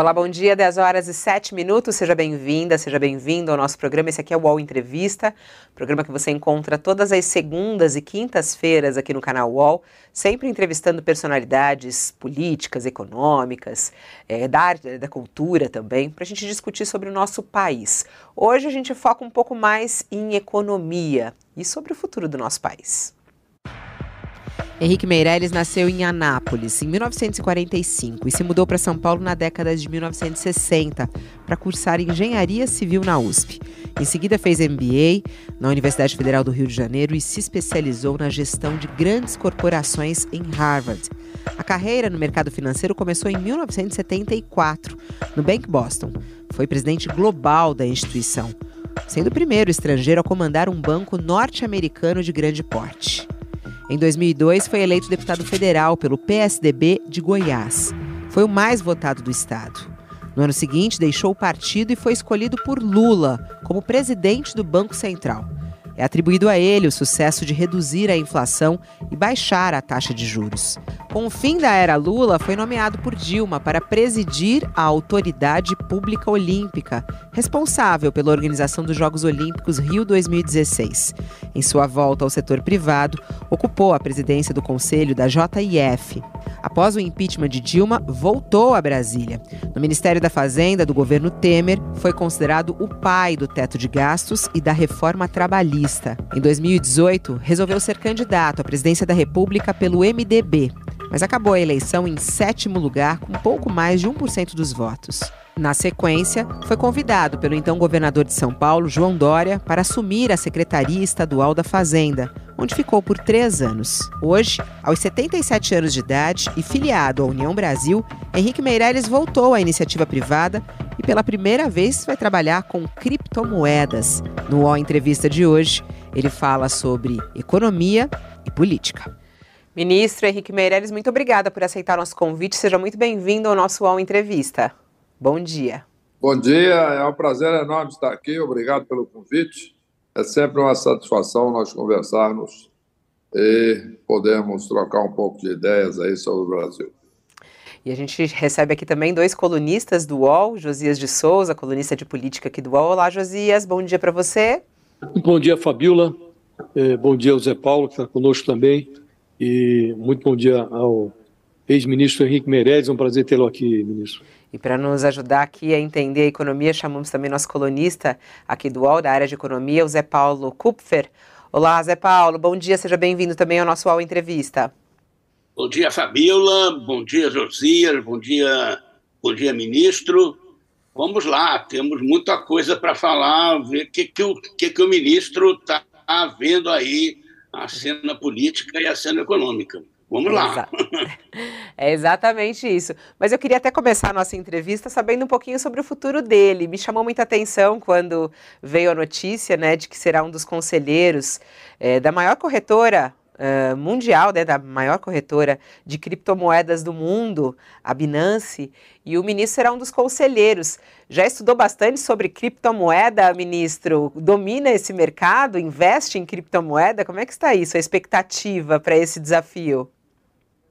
Olá, bom dia, 10 horas e 7 minutos. Seja bem-vinda, seja bem-vindo ao nosso programa. Esse aqui é o UOL Entrevista, programa que você encontra todas as segundas e quintas-feiras aqui no canal UOL, sempre entrevistando personalidades políticas, econômicas, é, da arte, da cultura também, para a gente discutir sobre o nosso país. Hoje a gente foca um pouco mais em economia e sobre o futuro do nosso país. Henrique Meirelles nasceu em Anápolis em 1945 e se mudou para São Paulo na década de 1960 para cursar engenharia civil na USP. Em seguida fez MBA na Universidade Federal do Rio de Janeiro e se especializou na gestão de grandes corporações em Harvard. A carreira no mercado financeiro começou em 1974 no Bank Boston. Foi presidente global da instituição, sendo o primeiro estrangeiro a comandar um banco norte-americano de grande porte. Em 2002, foi eleito deputado federal pelo PSDB de Goiás. Foi o mais votado do estado. No ano seguinte, deixou o partido e foi escolhido por Lula como presidente do Banco Central. É atribuído a ele o sucesso de reduzir a inflação e baixar a taxa de juros. Com o fim da era Lula, foi nomeado por Dilma para presidir a Autoridade Pública Olímpica, responsável pela organização dos Jogos Olímpicos Rio 2016. Em sua volta ao setor privado, ocupou a presidência do Conselho da JIF. Após o impeachment de Dilma, voltou a Brasília. No Ministério da Fazenda do governo Temer, foi considerado o pai do teto de gastos e da reforma trabalhista. Em 2018, resolveu ser candidato à presidência da República pelo MDB mas acabou a eleição em sétimo lugar, com pouco mais de 1% dos votos. Na sequência, foi convidado pelo então governador de São Paulo, João Dória, para assumir a Secretaria Estadual da Fazenda, onde ficou por três anos. Hoje, aos 77 anos de idade e filiado à União Brasil, Henrique Meirelles voltou à iniciativa privada e pela primeira vez vai trabalhar com criptomoedas. No UOL Entrevista de hoje, ele fala sobre economia e política. Ministro Henrique Meirelles, muito obrigada por aceitar nosso convite. Seja muito bem-vindo ao nosso UOL Entrevista. Bom dia. Bom dia, é um prazer enorme estar aqui. Obrigado pelo convite. É sempre uma satisfação nós conversarmos e podermos trocar um pouco de ideias aí sobre o Brasil. E a gente recebe aqui também dois colunistas do UOL, Josias de Souza, colunista de política aqui do UOL. Olá, Josias, bom dia para você. Bom dia, Fabiola. É, bom dia ao Zé Paulo, que está conosco também. E muito bom dia ao ex-ministro Henrique Meirelles. É um prazer tê-lo aqui, ministro. E para nos ajudar aqui a entender a economia, chamamos também nosso colunista aqui do UOL, da área de economia, o Zé Paulo Kupfer. Olá, Zé Paulo, bom dia, seja bem-vindo também ao nosso UOL Entrevista. Bom dia, Fabiola, bom dia, Josias, bom dia, bom dia, ministro. Vamos lá, temos muita coisa para falar, ver o que, que, o, que, que o ministro está vendo aí a cena política e a cena econômica. Vamos lá. É exatamente isso. Mas eu queria até começar a nossa entrevista sabendo um pouquinho sobre o futuro dele. Me chamou muita atenção quando veio a notícia né, de que será um dos conselheiros é, da maior corretora uh, mundial, né, da maior corretora de criptomoedas do mundo, a Binance, e o ministro será um dos conselheiros. Já estudou bastante sobre criptomoeda, ministro? Domina esse mercado? Investe em criptomoeda? Como é que está isso, a expectativa para esse desafio?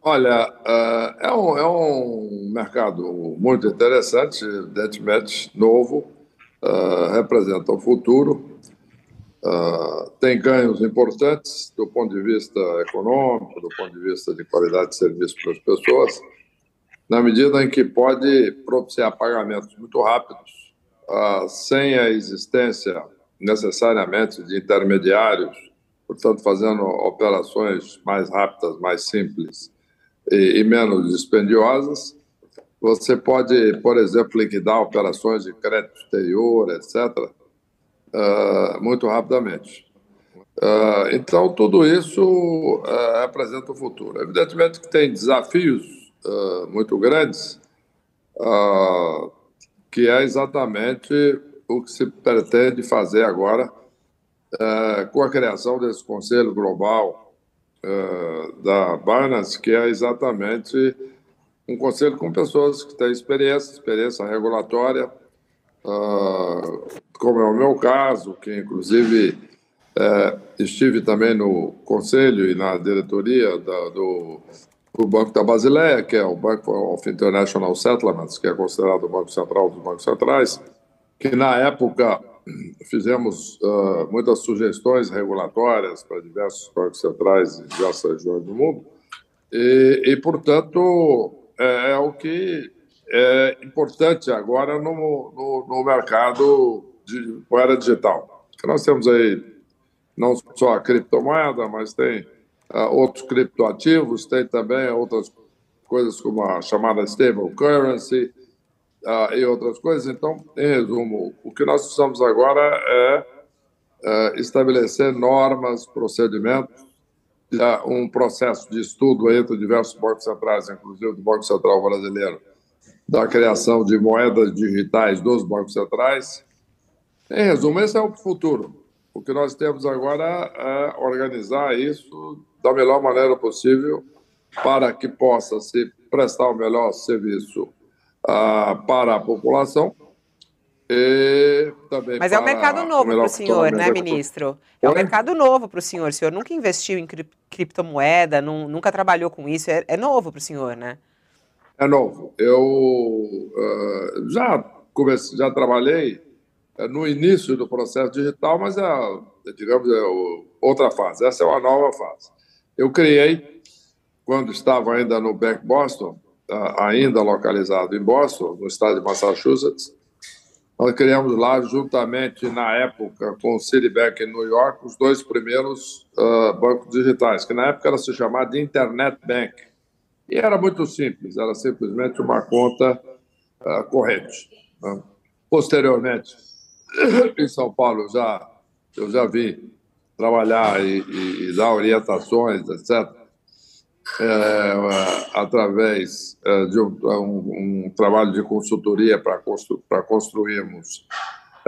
Olha, uh, é, um, é um mercado muito interessante, evidentemente novo, uh, representa o futuro. Uh, tem ganhos importantes do ponto de vista econômico, do ponto de vista de qualidade de serviço para as pessoas, na medida em que pode propiciar pagamentos muito rápidos, uh, sem a existência necessariamente de intermediários, portanto, fazendo operações mais rápidas, mais simples e, e menos dispendiosas. Você pode, por exemplo, liquidar operações de crédito exterior, etc., uh, muito rapidamente. Uh, então, tudo isso uh, o futuro. Evidentemente que tem desafios muito grandes, que é exatamente o que se pretende fazer agora com a criação desse Conselho Global da Binance, que é exatamente um conselho com pessoas que têm experiência, experiência regulatória, uh, como é o meu caso, que inclusive é, estive também no conselho e na diretoria da, do, do, Banco da Basileia, que é o Banco of International Settlements, que é considerado o Banco Central dos Bancos Centrais, que na época fizemos uh, muitas sugestões regulatórias para diversos bancos centrais em diversas regiões do mundo, e, e portanto, é, é, o que é importante agora no, no, no mercado de moeda digital. Nós temos aí não só a criptomoeda, mas tem uh, outros criptoativos, tem também outras coisas como a chamada stable currency uh, e outras coisas. Então, em resumo, o que nós precisamos agora é uh, estabelecer normas, procedimentos, um processo de estudo entre diversos bancos centrais, inclusive do Banco Central Brasileiro, da criação de moedas digitais dos bancos centrais. Em resumo, esse é o futuro. O que nós temos agora é organizar isso da melhor maneira possível para que possa se prestar o melhor serviço para a população Mas é um mercado novo para o senhor, né, ministro? É um mercado novo para o senhor. O senhor nunca investiu em cri criptomoeda, nunca trabalhou com isso. É, é novo para o senhor, né? É novo. Eu uh, já comecei, já trabalhei é, no início do processo digital, mas é, digamos, é outra fase. Essa é uma nova fase. Eu criei, quando estava ainda no Bank Boston, ainda localizado em Boston, no estado de Massachusetts, nós criamos lá, juntamente na época com o Citibank em New York, os dois primeiros uh, bancos digitais, que na época era se chamado de Internet Bank. E era muito simples, era simplesmente uma conta uh, corrente. Né? Posteriormente, em São Paulo já, eu já vi trabalhar e, e, e dar orientações, etc., é, através é, de um, um, um, trabalho de consultoria para constru, construirmos,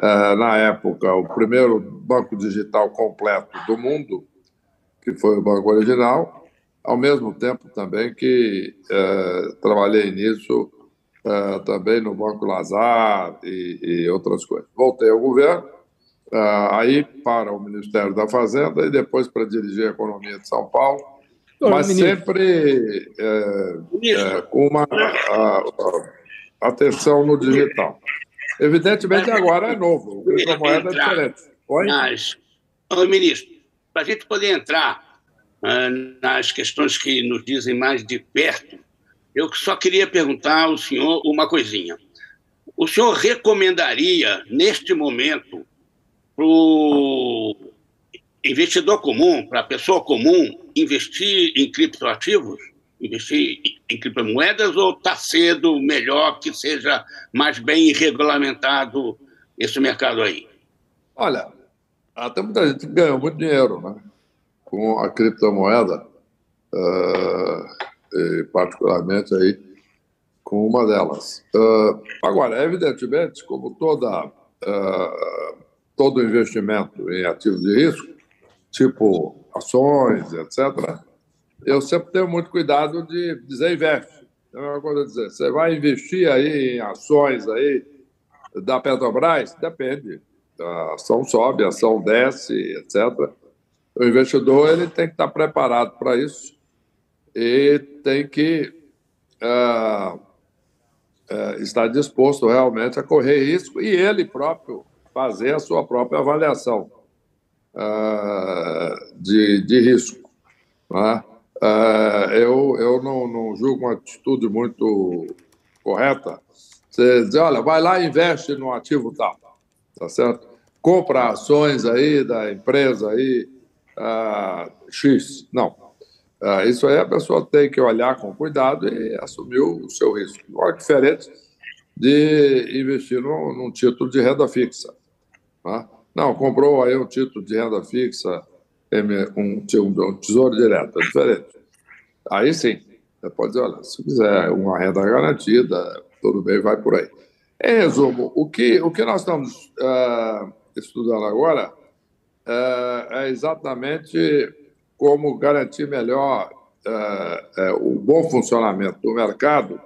é, na época, o primeiro banco digital completo do mundo, que foi o Banco Original, ao mesmo tempo também que é, trabalhei nisso também no Banco Lazar e, e, outras coisas. Voltei ao governo, aí para o Ministério da Fazenda e depois para dirigir a economia de São Paulo, mas sempre é, é, com uma a, a, atenção no digital. Evidentemente, agora é novo, o criptomoeda é diferente. Oi? Mas, ô, ministro, para a gente poder entrar uh, nas questões que nos dizem mais de perto eu só queria perguntar ao senhor uma coisinha. O senhor recomendaria, neste momento, para o investidor comum, para a pessoa comum, investir em criptoativos? Investir em criptomoedas ou está cedo, melhor que seja mais bem regulamentado esse mercado aí? Olha, até muita gente ganhou muito dinheiro né, com a criptomoeda. Uh particularmente aí com uma delas. Uh, agora, evidentemente, como toda, uh, todo investimento em ativos de risco, tipo ações, etc., eu sempre tenho muito cuidado de dizer investe. É uma coisa dizer, você vai investir aí em ações aí da Petrobras? Depende. A ação sobe, a ação desce, etc. O investidor ele tem que estar preparado para isso e tem que uh, uh, estar disposto realmente a correr risco e ele próprio fazer a sua própria avaliação uh, de, de risco. Né? eu eu não, não julgo uma atitude muito correta. Você diz, olha, vai lá e investe no ativo tal, tá certo? Compra ações aí da empresa aí, X. Não, ah, isso aí a pessoa tem que olhar com cuidado e assumir o seu risco. É diferente de investir num, num título de renda fixa. Tá? Não, comprou aí um título de renda fixa, um, tesouro direto, é diferente. Aí sim, você pode dizer, olha, se quiser uma renda garantida, tudo bem, vai por aí. Em resumo, o que, o que nós estamos uh, estudando agora uh, é exatamente como garantir melhor uh, o bom funcionamento do mercado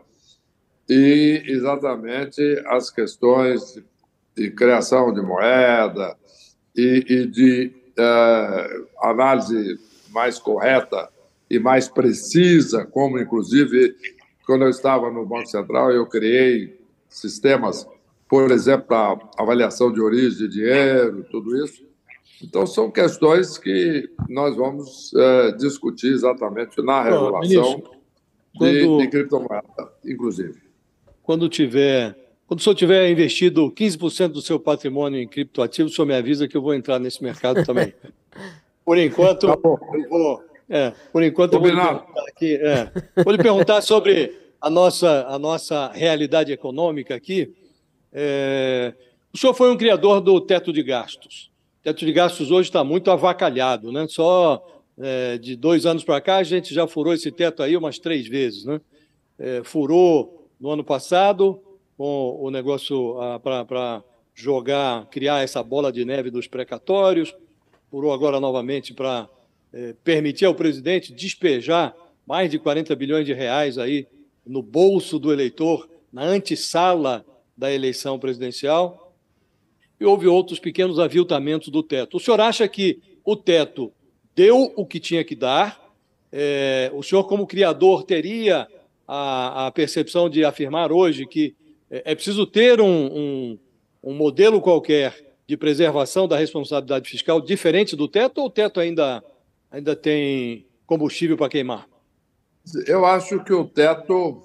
e exatamente as questões de, de criação de moeda e, e de uh, análise mais correta e mais precisa, como inclusive quando eu estava no Banco Central eu criei sistemas, por exemplo, para avaliação de origem de dinheiro, tudo isso. Então, são questões que nós vamos é, discutir exatamente na regulação quando, de, de criptomoeda, inclusive. Quando tiver. Quando o senhor tiver investido 15% do seu patrimônio em criptoativos, o senhor me avisa que eu vou entrar nesse mercado também. Por enquanto, tá eu vou, é, por enquanto eu vou lhe perguntar aqui, é, vou lhe perguntar sobre a nossa, a nossa realidade econômica aqui. É, o senhor foi um criador do teto de gastos teto de gastos hoje está muito avacalhado, né? Só é, de dois anos para cá a gente já furou esse teto aí umas três vezes, né? É, furou no ano passado com o negócio ah, para jogar, criar essa bola de neve dos precatórios, furou agora novamente para é, permitir ao presidente despejar mais de 40 bilhões de reais aí no bolso do eleitor, na antessala da eleição presidencial e houve outros pequenos aviltamentos do teto. O senhor acha que o teto deu o que tinha que dar? É, o senhor, como criador, teria a, a, percepção de afirmar hoje que é, é preciso ter um, um, um modelo qualquer de preservação da responsabilidade fiscal diferente do teto ou o teto ainda, ainda tem combustível para queimar? Eu acho que o teto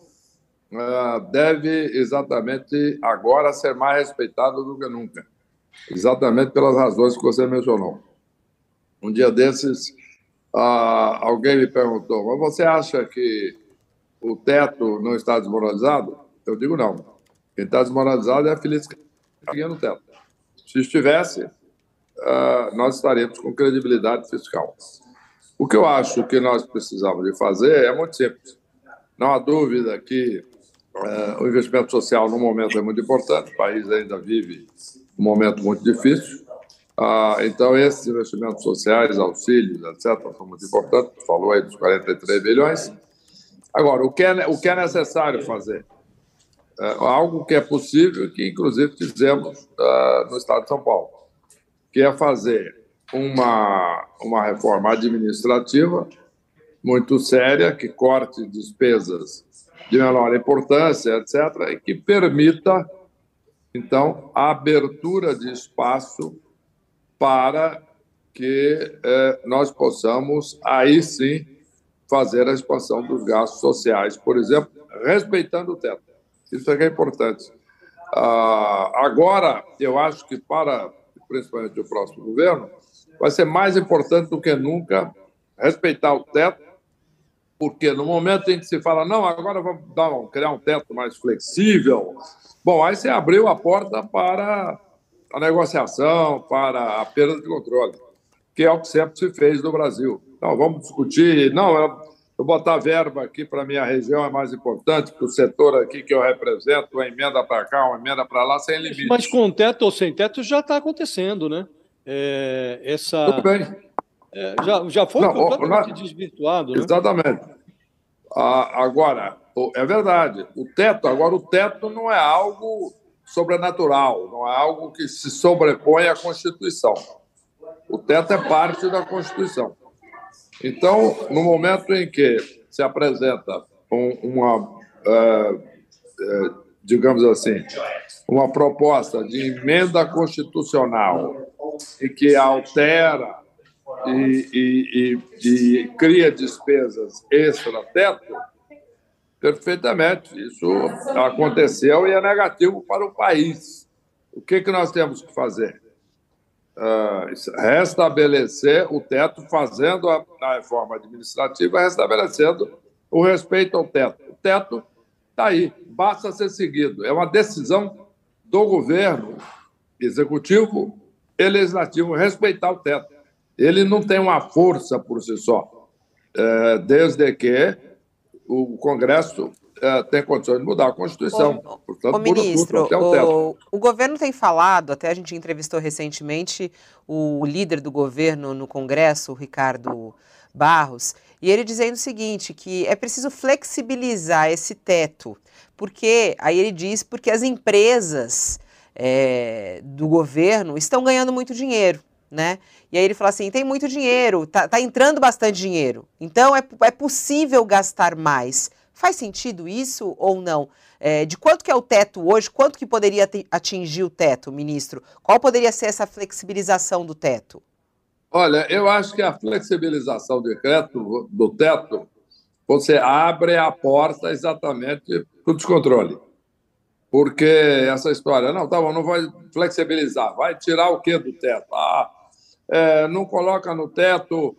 uh, deve exatamente agora ser mais respeitado do que nunca exatamente pelas razões que você mencionou. Um dia desses, ah, alguém me perguntou: mas você acha que o teto não está desmoralizado? Eu digo não. Quem está desmoralizado é a que no teto. Se estivesse, ah, nós estaríamos com credibilidade fiscal. O que eu acho que nós precisamos de fazer é muito simples. Não há dúvida que uh, o investimento social no momento é muito importante. O país ainda vive um momento muito difícil. Ah, então, esses investimentos sociais, auxílios, etc., são muito importantes. Falou aí dos 43 bilhões. Agora, o que é, o que é necessário fazer? É algo que é possível, que inclusive fizemos ah, no Estado de São Paulo, que é fazer uma, uma reforma administrativa muito séria, que corte despesas de menor importância, etc., e que permita então, a abertura de espaço para que eh, nós possamos, aí sim, fazer a expansão dos gastos sociais, por exemplo, respeitando o teto. Isso é que é importante. Ah, agora, eu acho que para, principalmente o próximo governo, vai ser mais importante do que nunca respeitar o teto, porque no momento em que se fala, não, agora vamos dar, criar um teto mais flexível, Bom, aí você abriu a porta para a negociação, para a perda de controle, que é o que sempre se fez no Brasil. Então, vamos discutir. Não, eu botar verba aqui para a minha região é mais importante, para o setor aqui que eu represento, uma emenda para cá, uma emenda para lá, sem limite. Mas com teto ou sem teto já está acontecendo, né? É, essa... Tudo bem. É, já, já foi não, completamente desvirtuado. Né? Exatamente. Ah, agora, é verdade. O teto, agora, o teto não é algo sobrenatural, não é algo que se sobrepõe à Constituição. O teto é parte da Constituição. Então, no momento em que se apresenta um, uma, é, é, digamos assim, uma proposta de emenda constitucional e que altera e, e, e, e cria despesas extra-teto, Perfeitamente. Isso aconteceu e é negativo para o país. O que, que nós temos que fazer? Uh, restabelecer o teto, fazendo a, a, reforma administrativa, restabelecendo o respeito ao teto. O teto está aí, basta ser seguido. É uma decisão do governo, executivo e legislativo, respeitar o teto. Ele não tem uma força por si só, é, desde que o Congresso é, tem condições de mudar a Constituição. O, Portanto, o ministro, o, o, governo tem falado, até a gente entrevistou recentemente o líder do governo no Congresso, o Ricardo Barros, E ele dizendo o seguinte, que é preciso flexibilizar esse teto, porque, aí ele diz, porque as empresas é, do governo estão ganhando muito dinheiro, né? E aí ele fala assim, tem muito dinheiro, tá, tá entrando bastante dinheiro, então é, é possível gastar mais. Faz sentido isso ou não? É, de quanto que é o teto hoje? Quanto que poderia atingir o teto, ministro? Qual poderia ser essa flexibilização do teto? Olha, eu acho que a flexibilização do teto, do teto você abre a porta exatamente para o descontrole. Porque essa história, não, tá bom, não vai flexibilizar, vai tirar o que do teto? Ah, é, não coloca no teto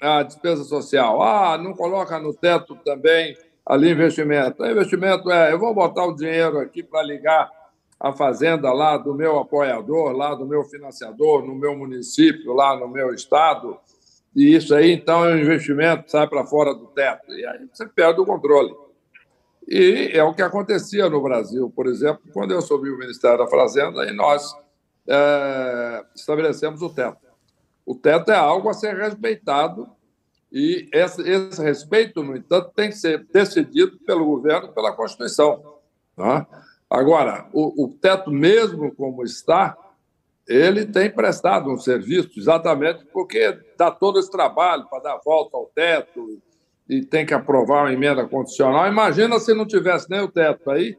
a despesa social. Ah, não coloca no teto também ali investimento. Investimento é, eu vou botar o dinheiro aqui para ligar a fazenda lá do meu apoiador, lá do meu financiador, no meu município, lá no meu estado, e isso aí, então, é um investimento que sai para fora do teto. E aí você perde o controle. E é o que acontecia no Brasil, por exemplo, quando eu assumi o Ministério da Fazenda e nós é, estabelecemos o teto. O teto é algo a ser respeitado e esse, esse respeito, no entanto, tem que ser decidido pelo governo, pela Constituição. Tá? Agora, o, o teto, mesmo como está, ele tem prestado um serviço exatamente porque dá todo esse trabalho para dar volta ao teto e tem que aprovar uma emenda condicional. Imagina se não tivesse nem o teto aí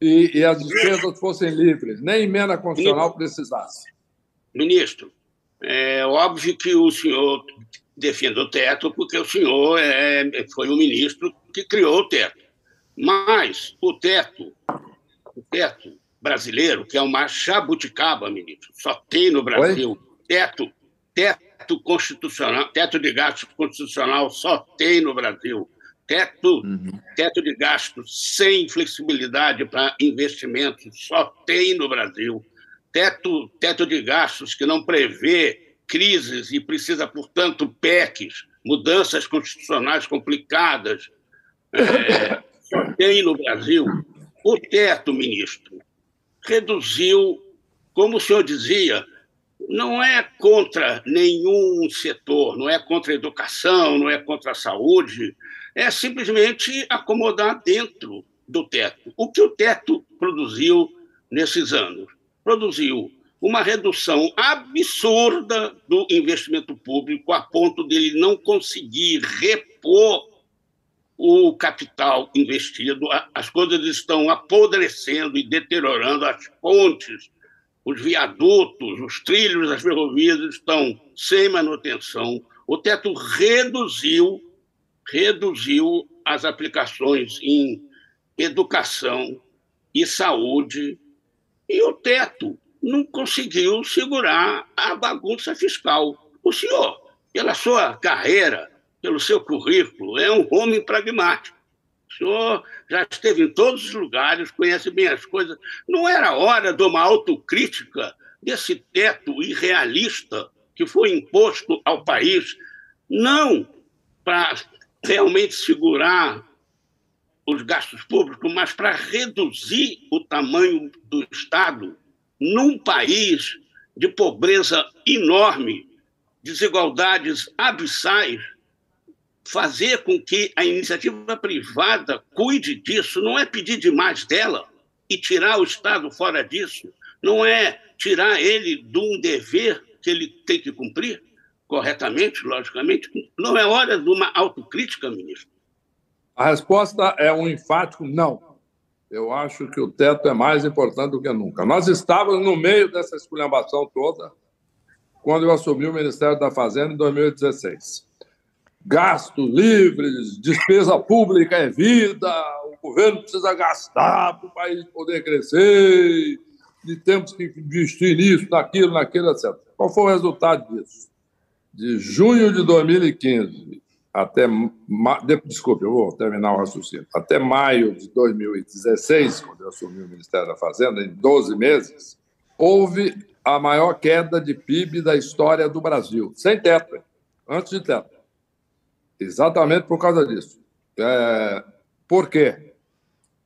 e, e as despesas fossem livres, nem emenda condicional precisasse. Ministro, é óbvio que o senhor defende o teto porque o senhor é, foi o ministro que criou o teto. Mas o teto, o teto brasileiro, que é uma jabuticaba, ministro. Só tem no Brasil. Oi? Teto, teto constitucional, teto de gasto constitucional só tem no Brasil. Teto, uhum. teto de gasto sem flexibilidade para investimentos só tem no Brasil. Teto, teto de gastos que não prevê crises e precisa, portanto, PECs, mudanças constitucionais complicadas, é, só tem no Brasil. O teto, ministro, reduziu, como o senhor dizia, não é contra nenhum setor, não é contra a educação, não é contra a saúde, é simplesmente acomodar dentro do teto. O que o teto produziu nesses anos? Produziu uma redução absurda do investimento público, a ponto dele não conseguir repor o capital investido, as coisas estão apodrecendo e deteriorando as pontes, os viadutos, os trilhos das ferrovias estão sem manutenção. O teto reduziu, reduziu as aplicações em educação e saúde, e o teto não conseguiu segurar a bagunça fiscal. O senhor, pela sua carreira, pelo seu currículo, é um homem pragmático. O senhor já esteve em todos os lugares, conhece bem as coisas. Não era hora de uma autocrítica desse teto irrealista que foi imposto ao país, não para realmente segurar os gastos públicos, mas para reduzir o tamanho do Estado num país de pobreza enorme, desigualdades abissais fazer com que a iniciativa privada cuide disso, não é pedir demais dela e tirar o Estado fora disso, não é tirar ele de um dever que ele tem que cumprir corretamente, logicamente. Não é hora de uma autocrítica, ministro? A resposta é um enfático não. Eu acho que o teto é mais importante do que nunca. Nós estávamos no meio dessa esculhambação toda quando eu assumi o Ministério da Fazenda em 2016 gastos livres, despesa pública é vida, o governo precisa gastar para o país poder crescer, e temos que investir nisso, naquilo, naquilo, etc. Qual foi o resultado disso? De junho de 2015 até. Desculpe, eu vou terminar o raciocínio. Até maio de 2016, quando eu assumi o Ministério da Fazenda, em 12 meses, houve a maior queda de PIB da história do Brasil, sem teto, antes de teto. Exatamente por causa disso. É, por quê?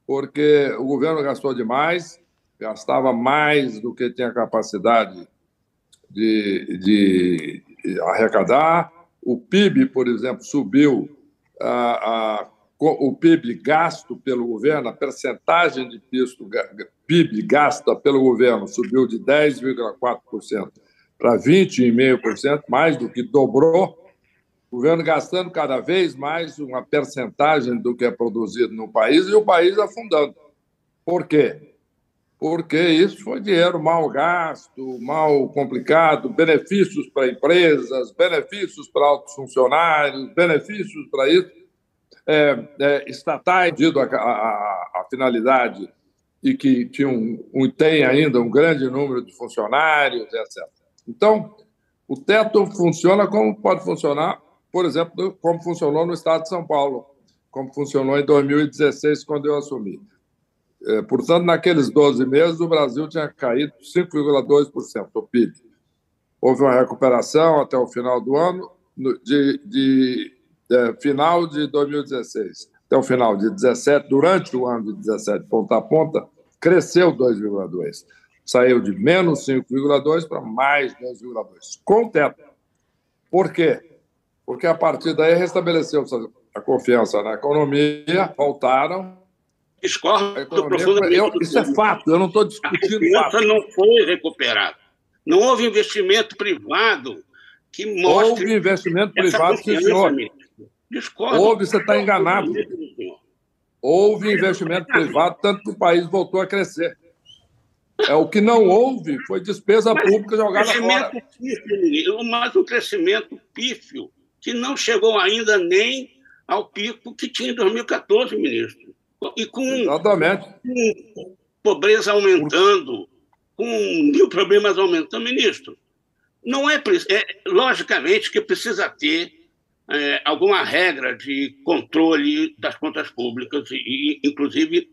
Porque o governo gastou demais, gastava mais do que tinha capacidade de, de arrecadar. O PIB, por exemplo, subiu a, a, o PIB gasto pelo governo, a percentagem de PIB gasta pelo governo subiu de 10,4% para 20,5%, mais do que dobrou. O governo gastando cada vez mais uma percentagem do que é produzido no país e o país afundando. Por quê? Porque isso foi dinheiro mal gasto, mal complicado, benefícios para empresas, benefícios para altos funcionários, benefícios para isso, é, é, estatais, devido à finalidade e que tinha um, um, tem ainda um grande número de funcionários, etc. Então, o teto funciona como pode funcionar, por exemplo, como funcionou no estado de São Paulo, como funcionou em 2016, quando eu assumi. É, portanto, naqueles 12 meses, o Brasil tinha caído 5,2% do PIB. Houve uma recuperação até o final do ano, de, de, de é, final de 2016 até o final de 17, durante o ano de 17, ponta a ponta, cresceu 2,2. Saiu de menos 5,2 para mais 2,2, com teto. Por quê? Porque a partir daí restabeleceu a confiança na economia, voltaram Discordo profundamente. Eu, isso é fato, eu não estou discutindo a fato. não foi recuperada. Não houve investimento privado que mostre. Houve investimento privado, sim, senhor. Discordo. Houve, você está enganado. Houve investimento privado, tanto que o país voltou a crescer. É, o que não houve foi despesa mas pública jogada fora. Pífio, mas um crescimento pífio que não chegou ainda nem ao pico que tinha em 2014, ministro. E com, Exatamente. com pobreza aumentando, com mil problemas aumentando, ministro, não é, é logicamente que precisa ter é, alguma regra de controle das contas públicas e, inclusive,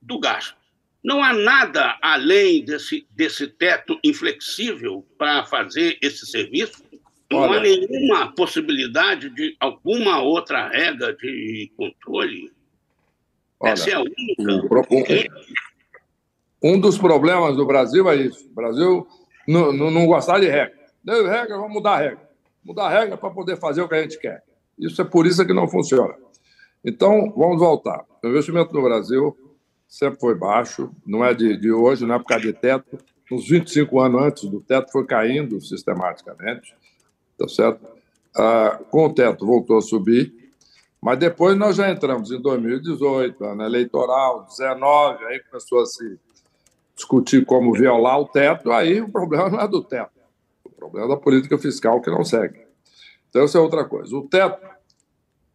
do gasto. Não há nada além desse, desse teto inflexível para fazer esse serviço. Não Olha, há nenhuma possibilidade de alguma outra regra de controle. Olha, Essa é a única. Um, um, dos problemas do Brasil é isso. O Brasil não, não, não gostar de regra. Deu regra, vamos mudar a regra. Mudar a regra para poder fazer o que a gente quer. Isso é por isso que não funciona. Então, vamos voltar. O investimento no Brasil sempre foi baixo, não é de, de hoje, não é por causa de teto. Uns 25 anos antes do teto foi caindo sistematicamente, tá certo? Ah, com o teto voltou a subir, mas depois nós já entramos em 2018, ano eleitoral, 19, aí começou a se discutir como violar o teto, aí o problema não é do teto, o problema é da política fiscal que não segue. Então, isso é outra coisa. O teto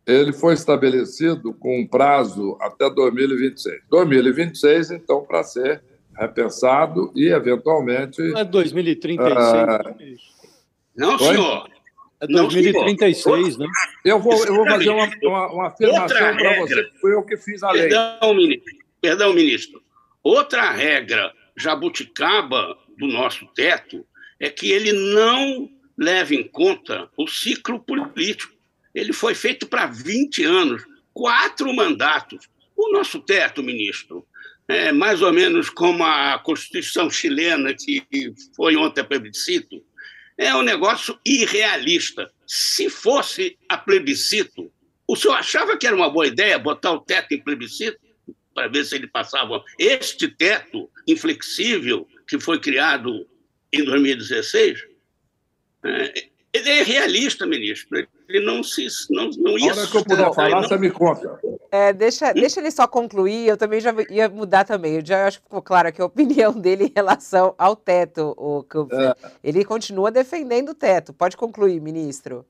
ele foi estabelecido com um prazo até 2026. 2026, então, para ser repensado e, eventualmente... Não é 2036, uh, Não, senhor. É 2036, não, né? Eu vou, eu vou fazer uma, uma, uma afirmação para você, foi eu que fiz a lei. Perdão, ministro. Perdão, ministro. Outra regra jabuticaba do nosso teto é que ele não leva em conta o ciclo político. Ele foi feito para 20 anos, quatro mandatos. O nosso teto, ministro, é mais ou menos como a Constituição chilena, que foi ontem a plebiscito, é um negócio irrealista. Se fosse a plebiscito, o senhor achava que era uma boa ideia botar o teto em plebiscito para ver se ele passava? Este teto inflexível que foi criado em 2016, é, ele é realista, ministro. Ele não se não, não ia. A hora que eu puder falar, não... você me conta. É, deixa, hum? deixa ele só concluir. Eu também já ia mudar também. Eu já acho que ficou claro aqui a opinião dele em relação ao teto. O, é. Ele continua defendendo o teto. Pode concluir, ministro.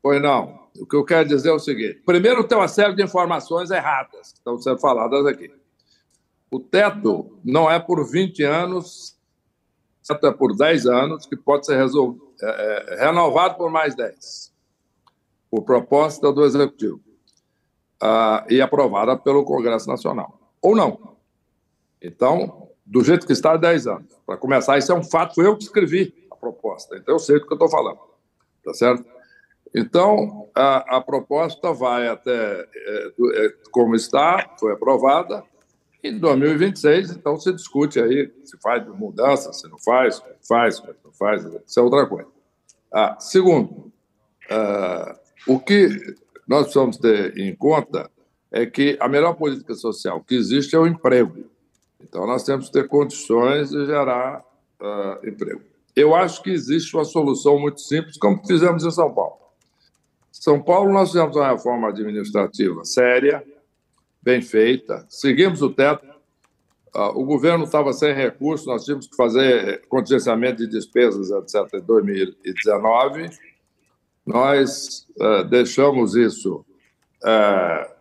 Pois não. O que eu quero dizer é o seguinte: primeiro, tem uma série de informações erradas que estão sendo faladas aqui. O teto não é por 20 anos, é por 10 anos, que pode ser resolvido é, é, renovado por mais 10, por proposta do Executivo, ah, e aprovada pelo Congresso Nacional. Ou não. Então, do jeito que está, 10 anos. Para começar, isso é um fato, foi eu que escrevi a proposta, então eu sei do que eu estou falando. Tá certo? Então, a, a proposta vai até é, é como está, foi aprovada, em 2026, então, se discute aí se faz mudança, se não faz, faz, não faz, isso é outra coisa. Ah, segundo, ah, o que nós precisamos ter em conta é que a melhor política social que existe é o emprego. Então, nós temos que ter condições de gerar uh, emprego. Eu acho que existe uma solução muito simples, como fizemos em São Paulo. São Paulo, nós fizemos uma reforma administrativa séria, bem feita, seguimos o teto. Uh, o governo estava sem recursos, nós tínhamos que fazer contingenciamento de despesas, etc., em 2019. Nós uh, deixamos isso uh,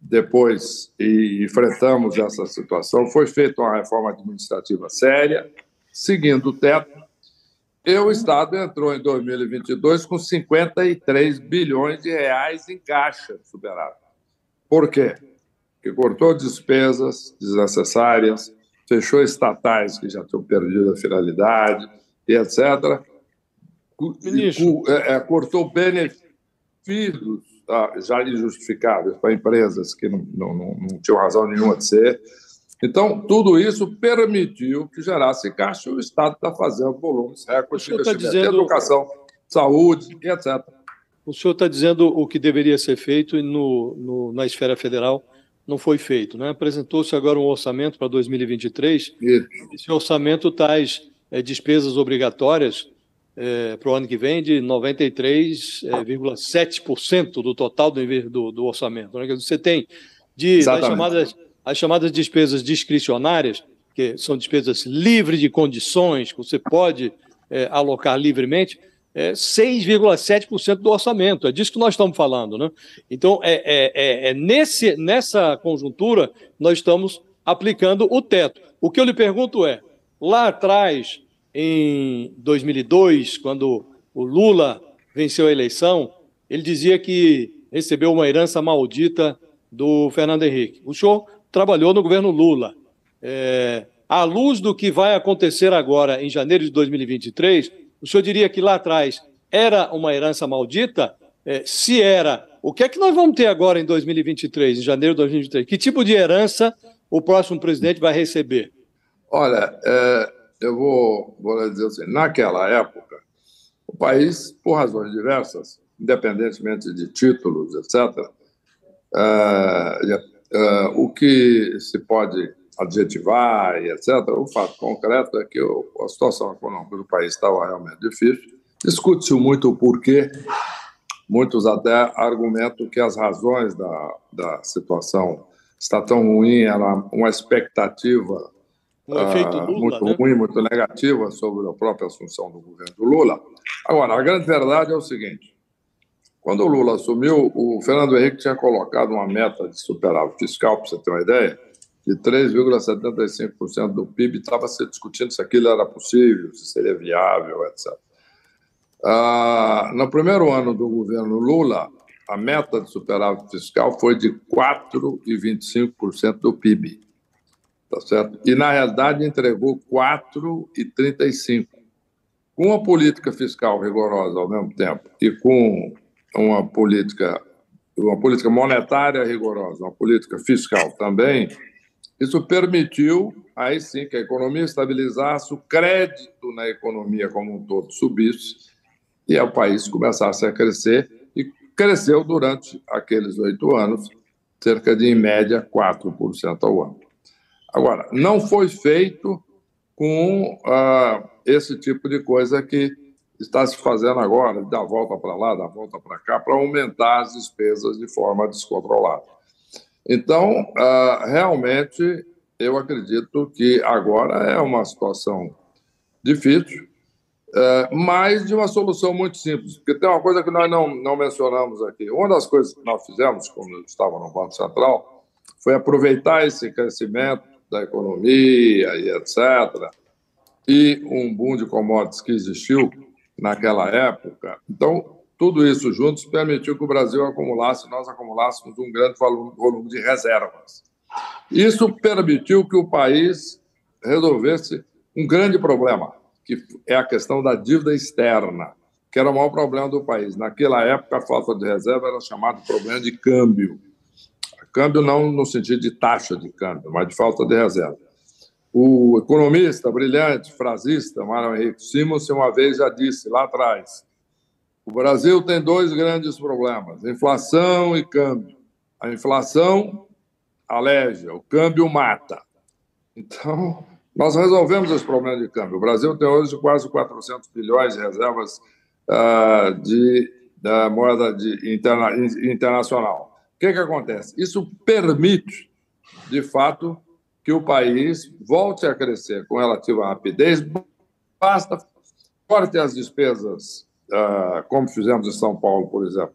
depois e enfrentamos essa situação. Foi feita uma reforma administrativa séria, seguindo o teto, e o Estado entrou em 2022 com 53 bilhões de reais em caixa superado. Por quê? Porque cortou despesas desnecessárias, fechou estatais que já tinham perdido a finalidade, e etc. Ministro. É, é, cortou benefícios ah, já injustificáveis para empresas que não, não, não tinham razão nenhuma de ser. Então, tudo isso permitiu que gerasse caixa e o Estado está fazendo volumes recordes de tá investimento tá dizendo... educação, saúde e etc. O senhor está dizendo o que deveria ser feito e no, no, na esfera federal não foi feito. Né? Apresentou-se agora um orçamento para 2023. Isso. Esse orçamento traz é, despesas obrigatórias é, para o ano que vem de 93,7% é, do total do, do, do orçamento. Né? Você tem de, as, chamadas, as chamadas despesas discricionárias, que são despesas livres de condições, que você pode é, alocar livremente, é 6,7% do orçamento. É disso que nós estamos falando. Né? Então, é, é, é, é nesse, nessa conjuntura nós estamos aplicando o teto. O que eu lhe pergunto é: lá atrás, em 2002, quando o Lula venceu a eleição, ele dizia que recebeu uma herança maldita do Fernando Henrique. O senhor trabalhou no governo Lula. É, à luz do que vai acontecer agora, em janeiro de 2023, o senhor diria que lá atrás era uma herança maldita? É, se era, o que é que nós vamos ter agora em 2023, em janeiro de 2023? Que tipo de herança o próximo presidente vai receber? Olha, é, eu vou, vou dizer assim, naquela época, o país, por razões diversas, independentemente de títulos, etc., uh, uh, o que se pode adjetivar e etc., o fato concreto é que o, a situação econômica do país estava realmente difícil. Discute-se muito o porquê, muitos até argumentam que as razões da, da situação está tão ruim, era uma expectativa um efeito ah, Lula, muito né? ruim, muito negativa sobre a própria assunção do governo do Lula. Agora, a grande verdade é o seguinte: quando o Lula assumiu, o Fernando Henrique tinha colocado uma meta de superávit fiscal, para você ter uma ideia, de 3,75% do PIB. Estava se discutindo se aquilo era possível, se seria viável, etc. Ah, no primeiro ano do governo Lula, a meta de superávit fiscal foi de 4,25% do PIB tá certo? E, na realidade, entregou 4,35. Com uma política fiscal rigorosa ao mesmo tempo e com uma política, uma política monetária rigorosa, uma política fiscal também, isso permitiu, aí sim, que a economia estabilizasse, o crédito na economia como um todo subisse e o país começasse a crescer e cresceu durante aqueles oito anos, cerca de, em média, 4% ao ano. Agora, não foi feito com ah, esse tipo de coisa que está se fazendo agora, dar volta para lá, dar volta para cá, para aumentar as despesas de forma descontrolada. Então, ah, realmente, eu acredito que agora é uma situação difícil, é, mas de uma solução muito simples. Porque tem uma coisa que nós não, não mencionamos aqui. Uma das coisas que nós fizemos, quando estava no Banco Central, foi aproveitar esse crescimento da economia e etc., e um boom de commodities que existiu naquela época. Então, tudo isso juntos permitiu que o Brasil acumulasse, nós acumulássemos um grande volume de reservas. Isso permitiu que o país resolvesse um grande problema, que é a questão da dívida externa, que era o maior problema do país. Naquela época, a falta de reserva era chamado problema de câmbio. Câmbio não no sentido de taxa de câmbio, mas de falta de reserva. O economista brilhante, frasista, Mário Henrique Simons, uma vez já disse lá atrás O Brasil tem dois grandes problemas: inflação e câmbio. A inflação aleja, o câmbio mata. Então, nós resolvemos esse problema de câmbio. O Brasil tem hoje quase 400 bilhões de reservas uh, de, da moeda de interna, internacional. O que, que acontece? Isso permite, de fato, que o país volte a crescer com relativa rapidez. Basta corte as despesas, uh, como fizemos em São Paulo, por exemplo.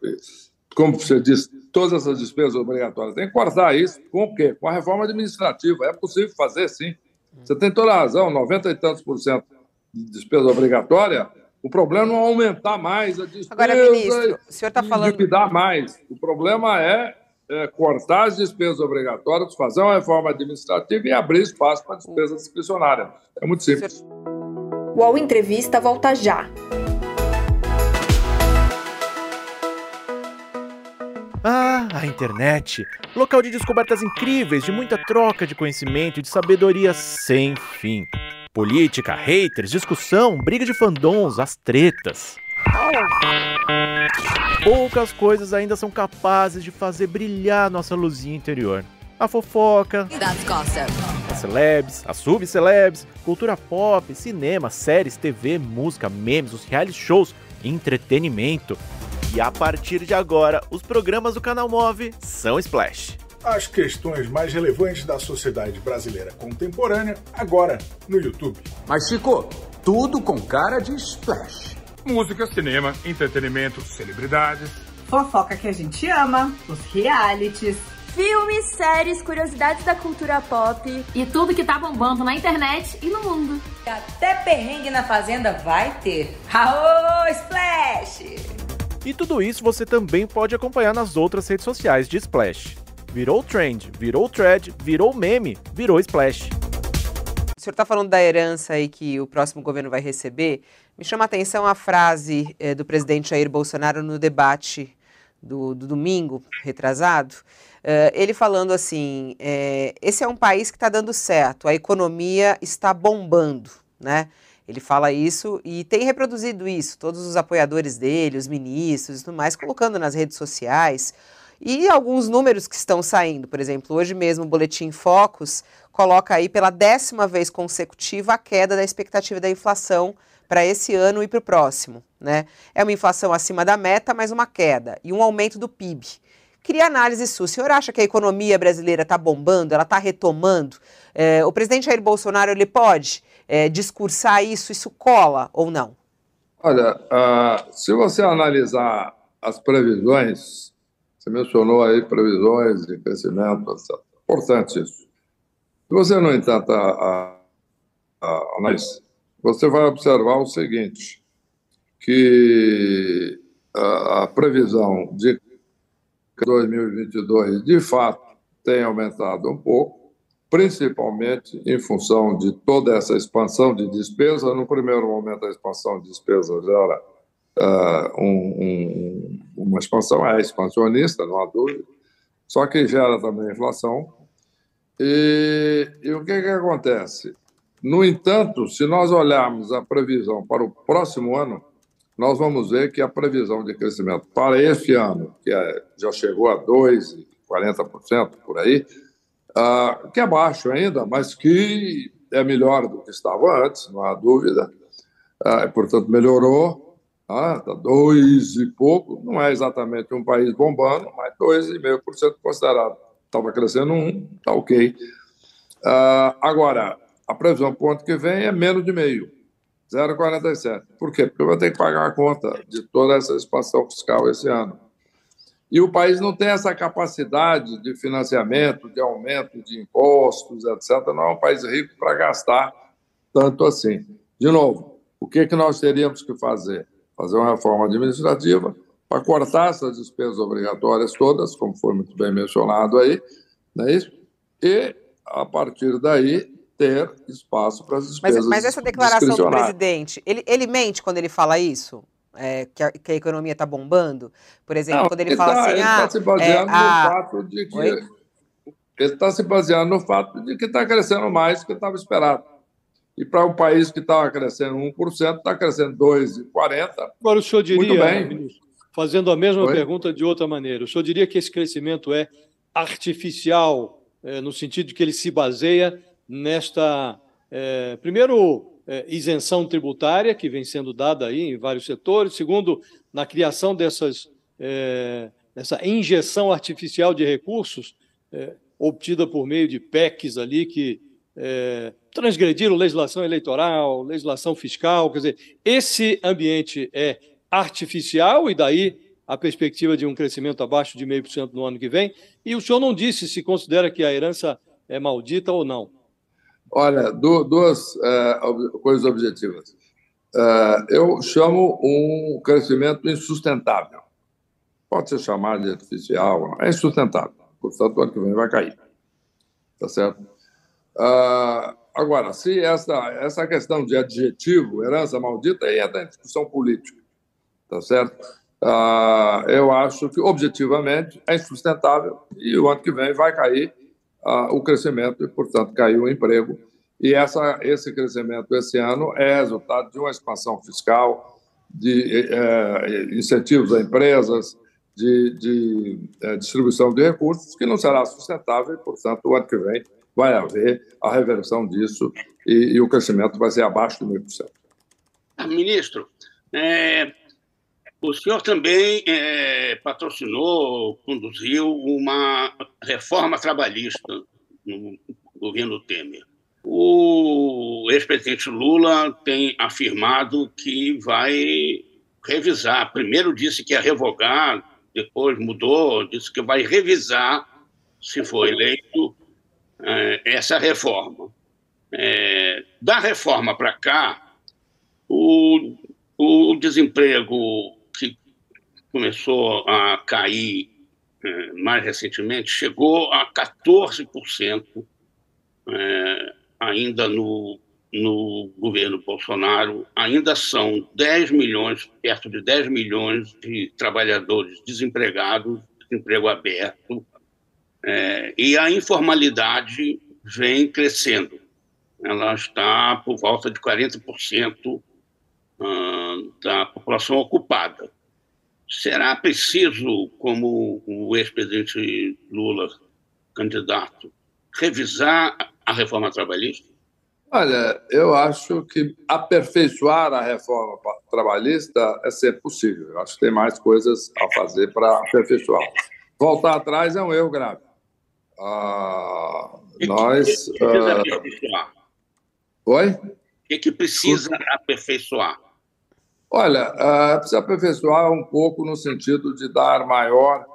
Como você disse, todas essas despesas obrigatórias. Tem que cortar isso com o quê? Com a reforma administrativa. É possível fazer, sim. Você tem toda a razão, 90 e tantos por cento de despesa obrigatória, o problema não é aumentar mais a despesa Agora, ministro, o senhor está falando... liquidar mais. O problema é, é, cortar as despesas obrigatórias, fazer uma reforma administrativa e abrir espaço para despesa discricionária. É muito simples. O UOL Entrevista volta já. Ah, a internet! Local de descobertas incríveis, de muita troca de conhecimento e de sabedoria sem fim. Política, haters, discussão, briga de fandons, as tretas. Poucas coisas ainda são capazes de fazer brilhar nossa luzinha interior. A fofoca, as celebs, as subcelebs, cultura pop, cinema, séries, TV, música, memes, os reality shows, entretenimento. E a partir de agora, os programas do canal Move são Splash. As questões mais relevantes da sociedade brasileira contemporânea, agora no YouTube. Mas ficou tudo com cara de Splash. Música, cinema, entretenimento, celebridades. Fofoca que a gente ama, os realities. Filmes, séries, curiosidades da cultura pop. E tudo que tá bombando na internet e no mundo. Até perrengue na fazenda vai ter. Aô, Splash! E tudo isso você também pode acompanhar nas outras redes sociais de Splash. Virou trend, virou thread, virou meme, virou Splash. O senhor está falando da herança aí que o próximo governo vai receber. Me chama a atenção a frase eh, do presidente Jair Bolsonaro no debate do, do domingo retrasado. Uh, ele falando assim: é, esse é um país que está dando certo, a economia está bombando, né? Ele fala isso e tem reproduzido isso, todos os apoiadores dele, os ministros e tudo mais, colocando nas redes sociais. E alguns números que estão saindo, por exemplo, hoje mesmo o Boletim Focus coloca aí pela décima vez consecutiva a queda da expectativa da inflação para esse ano e para o próximo. Né? É uma inflação acima da meta, mas uma queda e um aumento do PIB. Queria análise sua. O senhor acha que a economia brasileira está bombando, ela está retomando? É, o presidente Jair Bolsonaro ele pode é, discursar isso, isso cola ou não? Olha, uh, se você analisar as previsões, você mencionou aí previsões de crescimento, etc. Importante isso. Se você, no entanto, analisa, você vai observar o seguinte, que a, a previsão de 2022, de fato, tem aumentado um pouco, principalmente em função de toda essa expansão de despesa. No primeiro momento, a expansão de despesa já era uh, um, um, uma expansão, é expansionista, não há dúvida, só que gera também inflação. E, e o que, que acontece? No entanto, se nós olharmos a previsão para o próximo ano, nós vamos ver que a previsão de crescimento para este ano, que é, já chegou a 2,40% por aí, uh, que é baixo ainda, mas que é melhor do que estava antes, não há dúvida. Uh, portanto, melhorou, está uh, dois e pouco, não é exatamente um país bombando, mas 2,5% considerado. Estava crescendo um, está ok. Uh, agora, a previsão para o ano que vem é menos de meio, 0,47. Por quê? Porque vai ter que pagar a conta de toda essa expansão fiscal esse ano. E o país não tem essa capacidade de financiamento, de aumento de impostos, etc. Não é um país rico para gastar tanto assim. De novo, o que, que nós teríamos que fazer? Fazer uma reforma administrativa para cortar essas despesas obrigatórias todas, como foi muito bem mencionado aí, não é isso? E, a partir daí, ter espaço para as despesas Mas, mas essa declaração do presidente, ele, ele mente quando ele fala isso? é, que, a, que, a, economia está bombando? Por exemplo, Não, quando ele, ele fala tá, assim. Ele está ah, se baseando é, no a... fato de que. Oi? Ele está se baseando no fato de que está crescendo mais do que estava esperado. E para um país que estava crescendo 1%, está crescendo 2,40%. Agora, o senhor diria, ministro, fazendo a mesma Oi? pergunta de outra maneira, o senhor diria que esse crescimento é artificial, é, no sentido de que ele se baseia nesta, é, primeiro, é, isenção tributária que vem sendo dada aí em vários setores, segundo, na criação dessas, dessa injeção artificial de recursos obtida por meio de PECs ali que é, transgrediram legislação eleitoral, legislação fiscal, quer dizer, esse ambiente é artificial e daí a perspectiva de um crescimento abaixo de meio por cento no ano que vem. E o senhor não disse se considera que a herança é maldita ou não. Olha, duas uh, coisas objetivas. Uh, eu chamo um crescimento insustentável. Pode ser chamado de artificial, é insustentável. Portanto, o ano que vem vai cair. Tá certo? Uh, agora, se essa, essa questão de adjetivo, herança maldita, aí entra discussão política. Tá certo? Uh, eu acho que, objetivamente, é insustentável e o ano que vem vai cair uh, o crescimento e, portanto, caiu o emprego. E essa, esse crescimento esse ano é resultado de uma expansão fiscal, de eh, incentivos a empresas, de, de eh, distribuição de recursos, que não será sustentável e, portanto, o ano que vem vai haver a reversão disso e, e o crescimento vai ser abaixo de 1%. Ah, ministro, é, o senhor também é, patrocinou, conduziu uma reforma trabalhista no governo Temer. O ex-presidente Lula tem afirmado que vai revisar. Primeiro disse que ia revogar, depois mudou, disse que vai revisar, se for eleito, é, essa reforma. É, da reforma para cá, o, o desemprego que começou a cair é, mais recentemente chegou a 14%, é, ainda no, no governo Bolsonaro, ainda são 10 milhões, perto de 10 milhões de trabalhadores desempregados, desemprego aberto, é, e a informalidade vem crescendo. Ela está por volta de 40% ah, da população ocupada. Será preciso, como o ex-presidente Lula, candidato, revisar a reforma trabalhista? Olha, eu acho que aperfeiçoar a reforma trabalhista é sempre possível. Eu acho que tem mais coisas a fazer para aperfeiçoar. Voltar atrás é um erro grave. Ah, nós. Que precisa ah, aperfeiçoar? Oi? O que, que precisa aperfeiçoar? Olha, uh, precisa aperfeiçoar um pouco no sentido de dar maior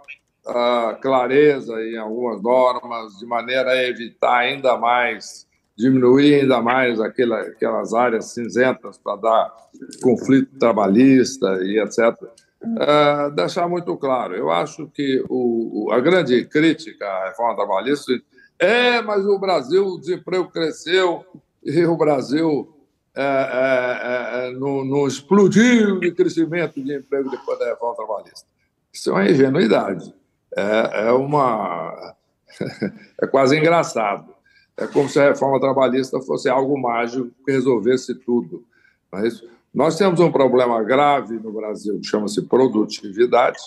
uh, clareza em algumas normas, de maneira a evitar ainda mais, diminuir ainda mais aquela, aquelas áreas cinzentas para dar conflito trabalhista e etc. Uh, deixar muito claro, eu acho que o, o, a grande crítica à reforma trabalhista é, mas o Brasil, o desemprego cresceu e o Brasil é, é, é, não, não, explodiu de crescimento de emprego depois da reforma trabalhista. Isso é uma ingenuidade. É, é uma. é quase engraçado. É como se a reforma trabalhista fosse algo mágico que resolvesse tudo. Mas nós temos um problema grave no Brasil que chama-se produtividade,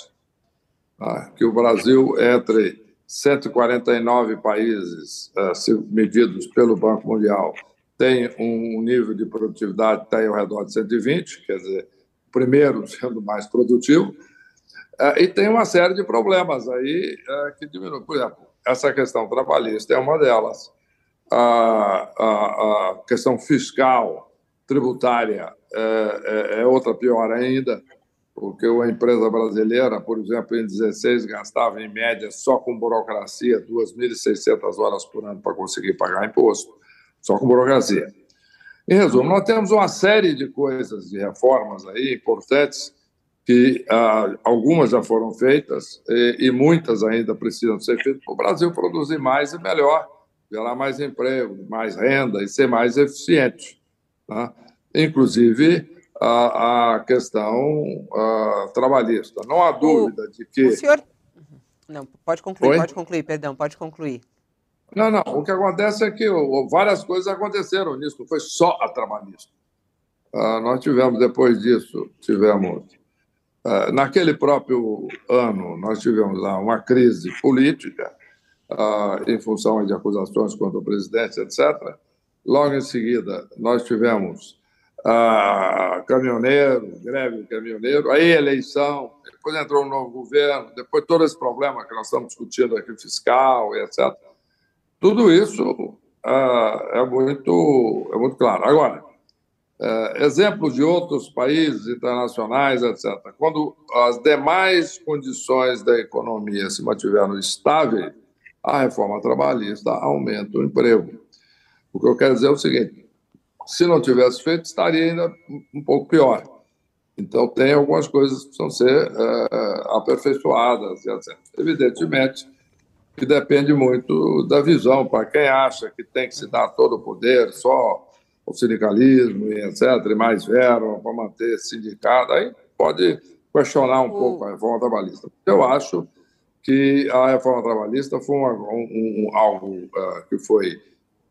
tá? que o Brasil, entre 149 países uh, medidos pelo Banco Mundial, tem um nível de produtividade que está ao redor de 120, quer dizer, primeiro sendo mais produtivo, uh, e tem uma série de problemas aí uh, que diminuem. Por exemplo, essa questão trabalhista é uma delas. A, a, a questão fiscal, tributária, é, é, é outra pior ainda, porque uma empresa brasileira, por exemplo, em 16 gastava em média só com burocracia 2.600 horas por ano para conseguir pagar imposto, só com burocracia. Em resumo, nós temos uma série de coisas, de reformas aí importantes que ah, algumas já foram feitas e, e, muitas ainda precisam ser feitas para o Brasil produzir mais e melhor, gerar mais emprego, mais renda e ser mais eficiente. Tá? inclusive a, a questão a, trabalhista. Não há dúvida o, de que. O senhor. Não, pode concluir, Oi? pode concluir, perdão, pode concluir. Não, não. O que acontece é que várias coisas aconteceram nisso, não foi só a trabalhista. Uh, nós tivemos, depois disso, tivemos. Uh, naquele próprio ano, nós tivemos lá uma crise política, uh, em função de acusações contra o presidente, etc. Logo em seguida, nós tivemos caminhoneiro, greve caminhoneiro, aí eleição, depois entrou um novo governo, depois todo esse problema que nós estamos discutindo aqui, fiscal e etc. Tudo isso é, muito, é muito claro. Agora, é, exemplos de outros países internacionais, etc. Quando as demais condições da economia se mantiveram estáveis, a reforma trabalhista aumenta o emprego. O que eu quero dizer é o seguinte: se não tivesse feito, estaria ainda um pouco pior. Então, tem algumas coisas que precisam ser é, aperfeiçoadas, etc. Evidentemente, que depende muito da visão. Para quem acha que tem que se dar todo o poder só o sindicalismo e etc., e mais verba para manter sindicato, aí pode questionar um pouco a reforma trabalhista. Eu acho que a reforma trabalhista foi uma, um, um, algo uh, que foi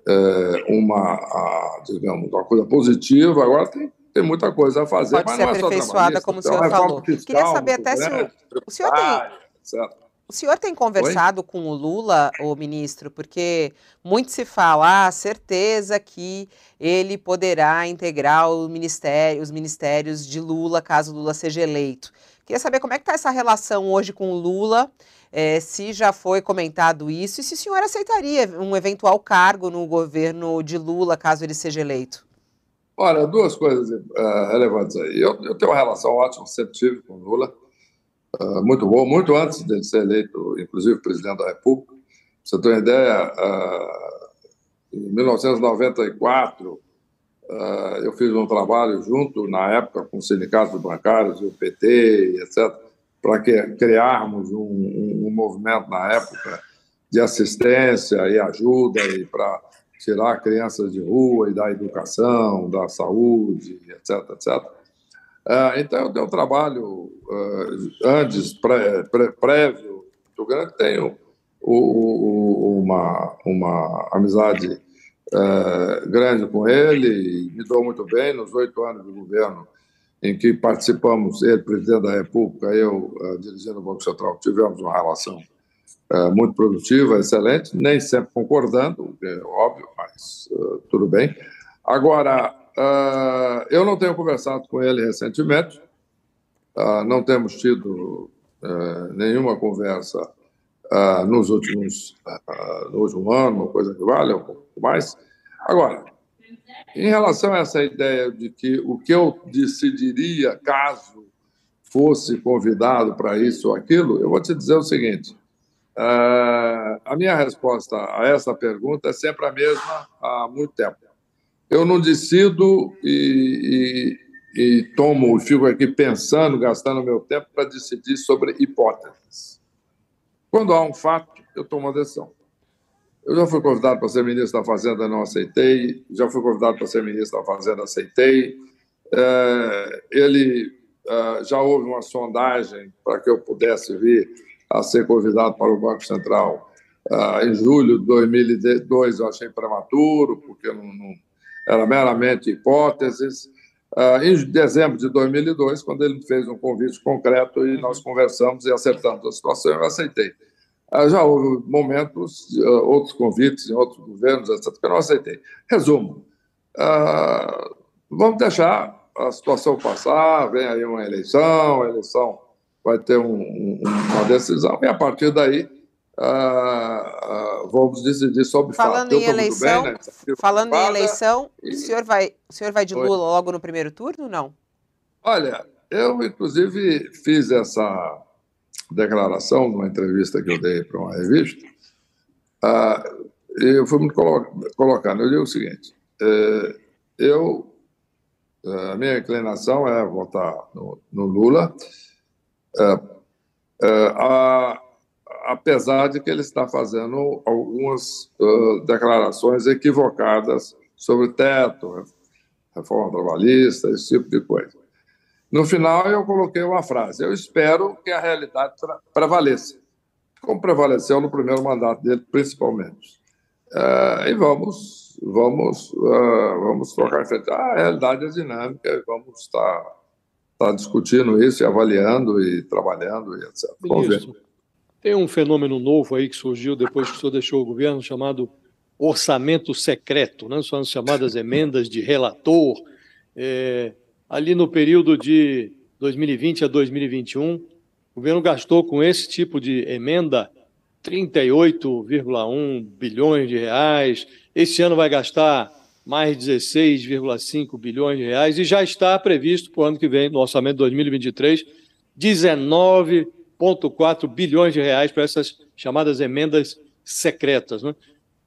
uh, uma, uh, digamos, uma coisa positiva. Agora tem, tem muita coisa a fazer, pode ser é aperfeiçoada, como o senhor falou. Fiscal, Queria saber até se o, o senhor tem... Etc. O senhor tem conversado Oi? com o Lula, o ministro, porque muito se fala, ah, certeza que ele poderá integrar ministério, os ministérios de Lula caso Lula seja eleito. Queria saber como é que está essa relação hoje com Lula, é, se já foi comentado isso e se o senhor aceitaria um eventual cargo no governo de Lula caso ele seja eleito. Olha, duas coisas uh, relevantes aí. Eu, eu tenho uma relação ótima, sempre tive com Lula. Ah, muito bom, muito antes de ser eleito, inclusive, presidente da República. Você ter uma ideia, uh, em 1994, uh, ah, eu fiz um trabalho junto, na época, com os sindicatos bancários, o PT, etc., para criarmos um, um, um, movimento, na época, de assistência e ajuda e para tirar crianças de rua e da educação, da saúde, etc., etc., ah, então, eu tenho um trabalho ah, antes, pré, pré, prévio, muito grande, tenho uma, uma amizade ah, grande com ele, me dou muito bem nos oito anos de governo em que participamos, ele, presidente da República, eu, dirigindo o Banco Central, tivemos uma relação muito produtiva, excelente, nem sempre concordando, é óbvio, mas tudo bem. Agora, eu não tenho conversado com ele recentemente, não temos tido nenhuma conversa nos últimos no último ano, coisa que vale, um pouco mais. Agora, em relação a essa ideia de que o que eu decidiria caso fosse convidado para isso ou aquilo, eu vou te dizer o seguinte: a minha resposta a essa pergunta é sempre a mesma há muito tempo eu não decido e, e, e tomo, fico aqui pensando, gastando meu tempo para decidir sobre hipóteses. Quando há um fato, eu tomo uma decisão. Eu já fui convidado para ser ministro da Fazenda, não aceitei. Já fui convidado para ser ministro da Fazenda, aceitei. É, ele é, já houve uma sondagem para que eu pudesse vir a ser convidado para o Banco Central é, em julho de 2002. Eu achei prematuro, porque não, não era meramente hipóteses. Ah, em dezembro de 2002, quando ele fez um convite concreto e nós conversamos e acertamos a situação, eu aceitei. Ah, já houve momentos, ah, outros convites em outros governos, etc., que eu não aceitei. Resumo, vamos deixar a situação passar, vem aí uma eleição, a eleição vai ter um, um, uma decisão, e a partir daí Uh, uh, vamos decidir sobre falando fato. em eleição, bem, né? falando em eleição, e... o senhor vai, o senhor vai de Lula Oi. logo no primeiro turno, não? Olha, eu inclusive fiz essa declaração numa entrevista que eu dei para uma revista. Uh, eu fui me colocando. Eu digo o seguinte: eh, eu a minha inclinação é votar no, no Lula. Eh, eh, a apesar de que ele está fazendo algumas uh, declarações equivocadas sobre teto, reforma trabalhista, esse tipo de coisa. No final, eu coloquei uma frase: Eu espero que a realidade prevaleça, como prevaleceu no primeiro mandato dele, principalmente. uh, e vamos, vamos, uh, vamos trocar em frente. A realidade é dinâmica, vamos estar, discutindo isso, e avaliando e trabalhando e etc. Ver. Tem um fenômeno novo aí que surgiu depois que o senhor deixou o governo, chamado orçamento secreto, né? são as chamadas emendas de relator. É, ali no período de 2020 a 2021, o governo gastou com esse tipo de emenda 38,1 bilhões de reais. Esse ano vai gastar mais 16,5 bilhões de reais e já está previsto para o ano que vem, no orçamento de 2023, 19,4 bilhões de reais para essas chamadas emendas secretas. Né?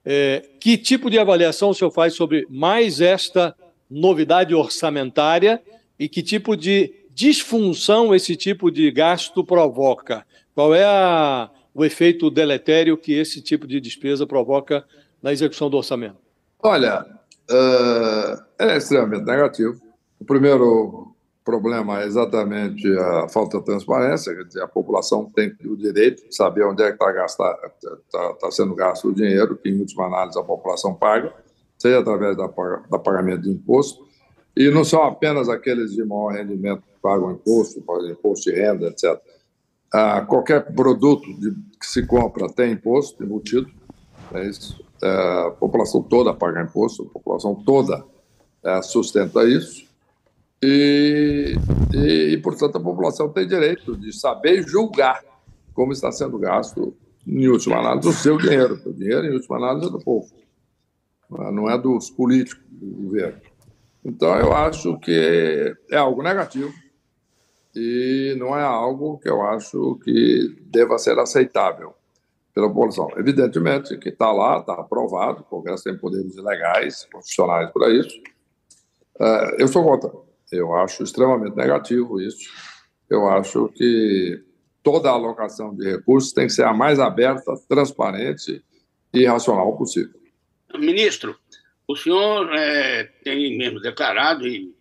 É, que tipo de avaliação o senhor faz sobre mais esta novidade orçamentária e que tipo de disfunção esse tipo de gasto provoca? Qual é a, o efeito deletério que esse tipo de despesa provoca na execução do orçamento? Olha, uh, é extremamente negativo. O primeiro problema é exatamente a falta de transparência, quer dizer, a população tem o direito de saber onde é que está tá, tá sendo gasto o dinheiro, que em última análise a população paga, seja através da, da pagamento de imposto, e não são apenas aqueles de maior rendimento que pagam imposto, pagam imposto de renda, etc. Ah, qualquer produto de, que se compra tem imposto embutido, é isso. É, a população toda paga imposto, a população toda é, sustenta isso. E, e, e, portanto, a população tem direito de saber julgar como está sendo gasto, em última análise, o seu dinheiro. O dinheiro, em última análise, é do povo, não é dos políticos do governo. Então, eu acho que é algo negativo e não é algo que eu acho que deva ser aceitável pela população. Evidentemente que está lá, está aprovado, o Congresso tem poderes legais, constitucionais para isso. É, eu sou contra. Eu acho extremamente negativo isso. Eu acho que toda a alocação de recursos tem que ser a mais aberta, transparente e racional possível. Ministro, o senhor é, tem mesmo declarado, e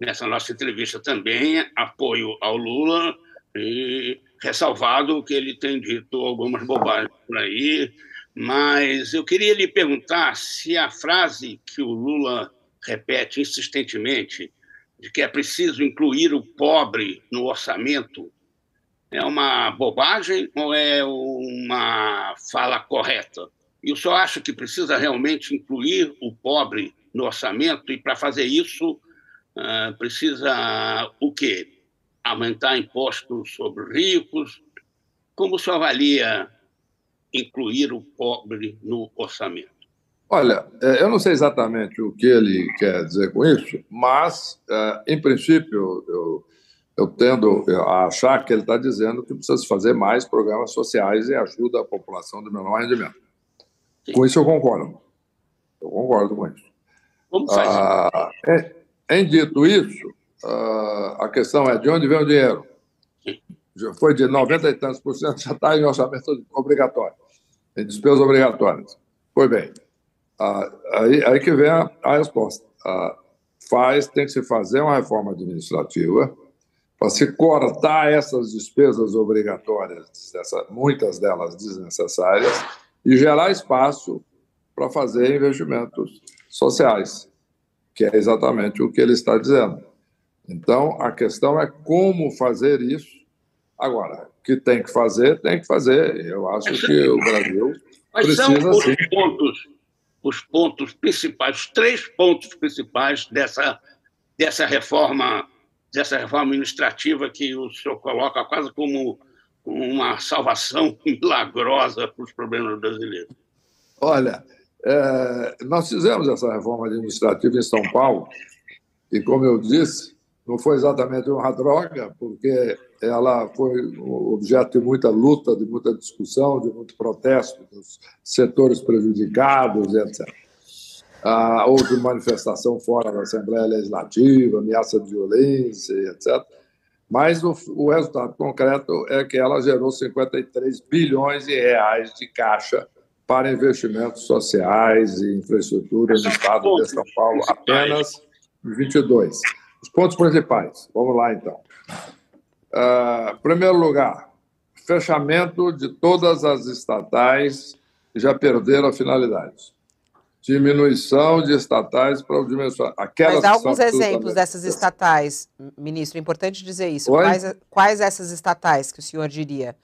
nessa nossa entrevista também, apoio ao Lula, e ressalvado que ele tem dito algumas bobagens por aí, mas eu queria lhe perguntar se a frase que o Lula repete insistentemente, de que é preciso incluir o pobre no orçamento, é uma bobagem ou é uma fala correta? E o senhor acha que precisa realmente incluir o pobre no orçamento? E para fazer isso, uh, precisa o quê? Aumentar impostos sobre ricos? Como o senhor avalia incluir o pobre no orçamento? Olha, é, eu não sei exatamente o que ele quer dizer com isso, mas, é, em princípio, eu, eu tendo a achar que ele está dizendo que precisa se fazer mais programas sociais e ajuda a população do menor rendimento. Com isso eu concordo. Eu concordo com isso. Como faz? Ah, em, em, dito isso, ah, a questão é de onde vem o dinheiro? Já foi de 90 e tantos por cento, já está em orçamento obrigatório, em despesas obrigatórias. Pois bem, ah, aí, aí que vem a, a resposta. Ah, faz, tem que se fazer uma reforma administrativa para se cortar essas despesas obrigatórias, muitas delas desnecessárias, e gerar espaço para fazer investimentos sociais, que é exatamente o que ele está dizendo. Então, a questão é como fazer isso. Agora, que tem que fazer, tem que fazer. Eu acho que o Brasil precisa são os sim. pontos, os pontos principais, os três pontos principais dessa, dessa reforma, dessa reforma administrativa que o senhor coloca quase como uma salvação milagrosa para os problemas brasileiros? Olha, é, nós fizemos essa reforma administrativa em São Paulo e, como eu disse, não foi exatamente uma droga, porque ela foi objeto de muita luta, de muita discussão, de muito protesto dos setores prejudicados, etc. Ah, houve manifestação fora da Assembleia Legislativa, ameaça de violência, etc. Mas o, o, resultado concreto é que ela gerou 53 bilhões de reais de caixa para investimentos sociais e infraestrutura no estado de São Paulo, apenas em 22. Os pontos principais, vamos lá então. Uh, primeiro lugar, fechamento de todas as estatais já perderam a finalidade. diminuição de estatais para o dimensionamento. Mas dá alguns exemplos dessas estatais, ministro, é importante dizer isso. Quais, quais essas estatais que o senhor diria?